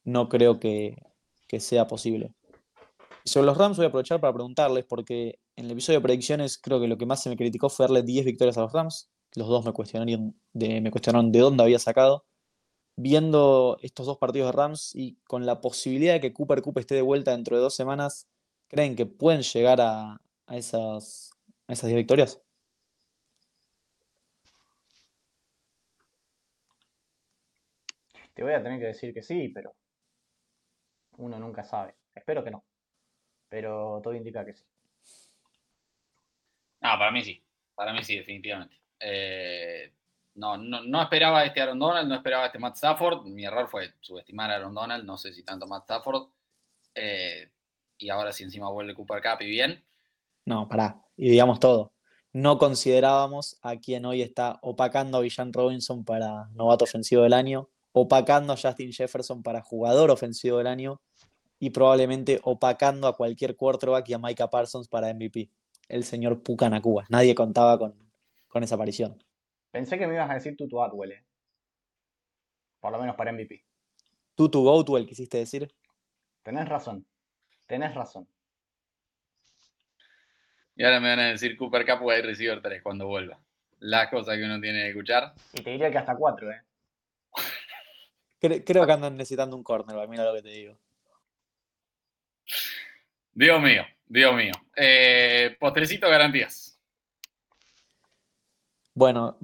S2: no creo que, sea posible. Sobre los Rams voy a aprovechar para preguntarles, porque en el episodio de predicciones creo que lo que más se me criticó fue darle 10 victorias a los Rams. Los dos me cuestionaron de, dónde había sacado. Viendo estos dos partidos de Rams y con la posibilidad de que Cooper Cup esté de vuelta dentro de dos semanas, ¿creen que pueden llegar a esas, a esas 10 victorias?
S3: Te voy a tener que decir que sí, pero uno nunca sabe. Espero que no. Pero todo indica que sí.
S1: No, para mí sí. Para mí sí, definitivamente. Eh, no, no, esperaba este Aaron Donald, no esperaba este Matt Stafford. Mi error fue subestimar a Aaron Donald, no sé si tanto Matt Stafford. Eh, y ahora si encima vuelve Cooper Cup y bien.
S2: No, pará. Y digamos todo. No considerábamos a quien hoy está opacando a Villan Robinson para novato ofensivo del año opacando a Justin Jefferson para jugador ofensivo del año y probablemente opacando a cualquier quarterback y a Micah Parsons para MVP. El señor Pucanacua. Nadie contaba con, con esa aparición.
S3: Pensé que me ibas a decir Tutu Atwell. Eh. Por lo menos para MVP.
S2: Tutu Goatwell, quisiste decir.
S3: Tenés razón. Tenés razón.
S1: Y ahora me van a decir Cooper Cup y receiver 3 cuando vuelva. La cosa que uno tiene que escuchar.
S3: Y te diría que hasta 4, ¿eh?
S2: Creo, que andan necesitando un cornerback, mira lo que te digo.
S1: Dios mío. Dios mío. Eh, postrecito garantías.
S2: Bueno,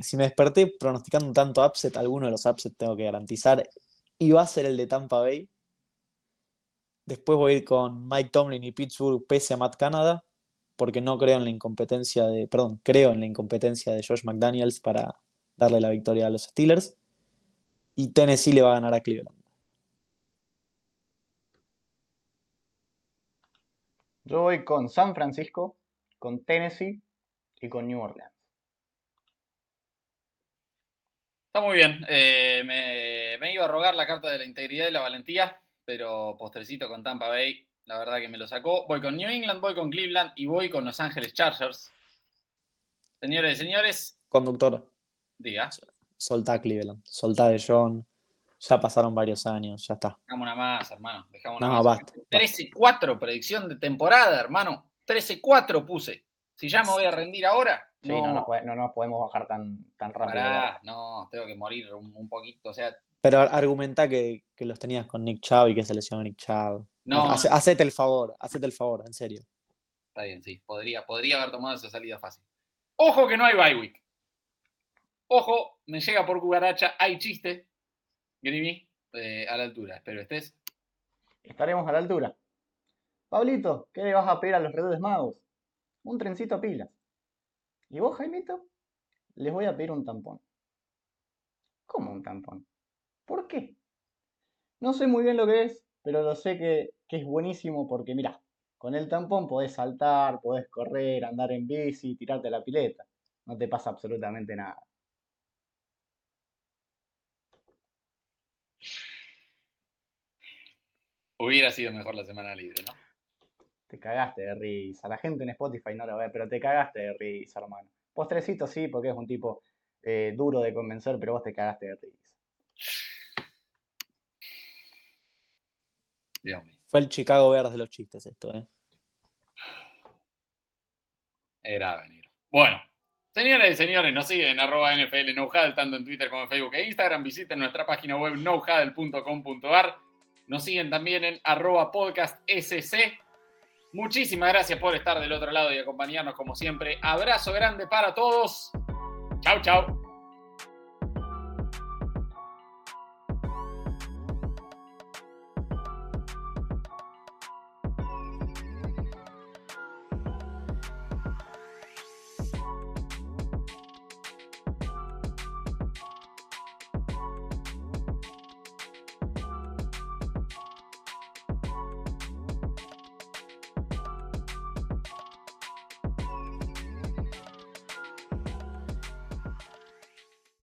S2: si me desperté pronosticando un tanto upset, alguno de los upsets tengo que garantizar. Y va a ser el de Tampa Bay. Después voy a ir con Mike Tomlin y Pittsburgh pese a Matt Canada, porque no creo en la incompetencia de, perdón, creo en la incompetencia de Josh McDaniels para darle la victoria a los Steelers. Y Tennessee le va a ganar a Cleveland.
S3: Yo voy con San Francisco, con Tennessee y con New Orleans.
S1: Está muy bien. Eh, me, me iba a rogar la carta de la integridad y la valentía, pero postrecito con Tampa Bay, la verdad que me lo sacó. Voy con New England, voy con Cleveland y voy con Los Ángeles Chargers. Señores y señores,
S2: Conductor,
S1: diga,
S2: soltá Cleveland, soltá de John. Ya pasaron varios años, ya está.
S1: dejamos una más, hermano. Dejamos una
S2: No,
S1: más.
S2: basta.
S1: 13-4, predicción de temporada, hermano. 13-4 puse. Si ya me voy a rendir ahora,
S3: Sí, no, nos, no nos podemos bajar tan, tan rápido.
S1: pará, no, tengo que morir un, un poquito. O sea,
S2: Pero ar- argumentá que, que los tenías con Nick Chubb y que se lesionó Nick Chubb.
S1: No.
S2: Hace- hacete el favor, hacete el favor, en serio.
S1: está bien, sí. Podría, podría haber tomado esa salida fácil. Ojo que no hay bye week. Ojo, me llega por cucaracha. Hay chiste. Grimy, eh, a la altura. Espero estés.
S3: Estaremos a la altura. Pablito, ¿qué le vas a pedir a los Reyes Magos? Un trencito a pilas. ¿Y vos, Jaimito? Les voy a pedir un tampón. ¿Cómo un tampón? ¿Por qué? No sé muy bien lo que es, pero lo sé que, que es buenísimo porque, mirá, con el tampón podés saltar, podés correr, andar en bici, tirarte la pileta. No te pasa absolutamente nada.
S1: Hubiera sido mejor la semana libre, ¿no?
S3: Te cagaste de risa. La gente en Spotify no lo ve, pero te cagaste de risa, hermano. Postrecito sí, porque es un tipo eh, duro de convencer, pero vos te cagaste de risa.
S1: Dios mío.
S2: Fue el Chicago Bears de los chistes esto, ¿eh?
S1: Era venir. Bueno, señores y señores, nos siguen en arroba NFL Knowhuddle, tanto en Twitter como en Facebook e Instagram. Visiten nuestra página web knowhuddle.com.ar. Nos siguen también en arroba podcast. Muchísimas gracias por estar del otro lado y acompañarnos como siempre. Abrazo grande para todos. Chau, chau.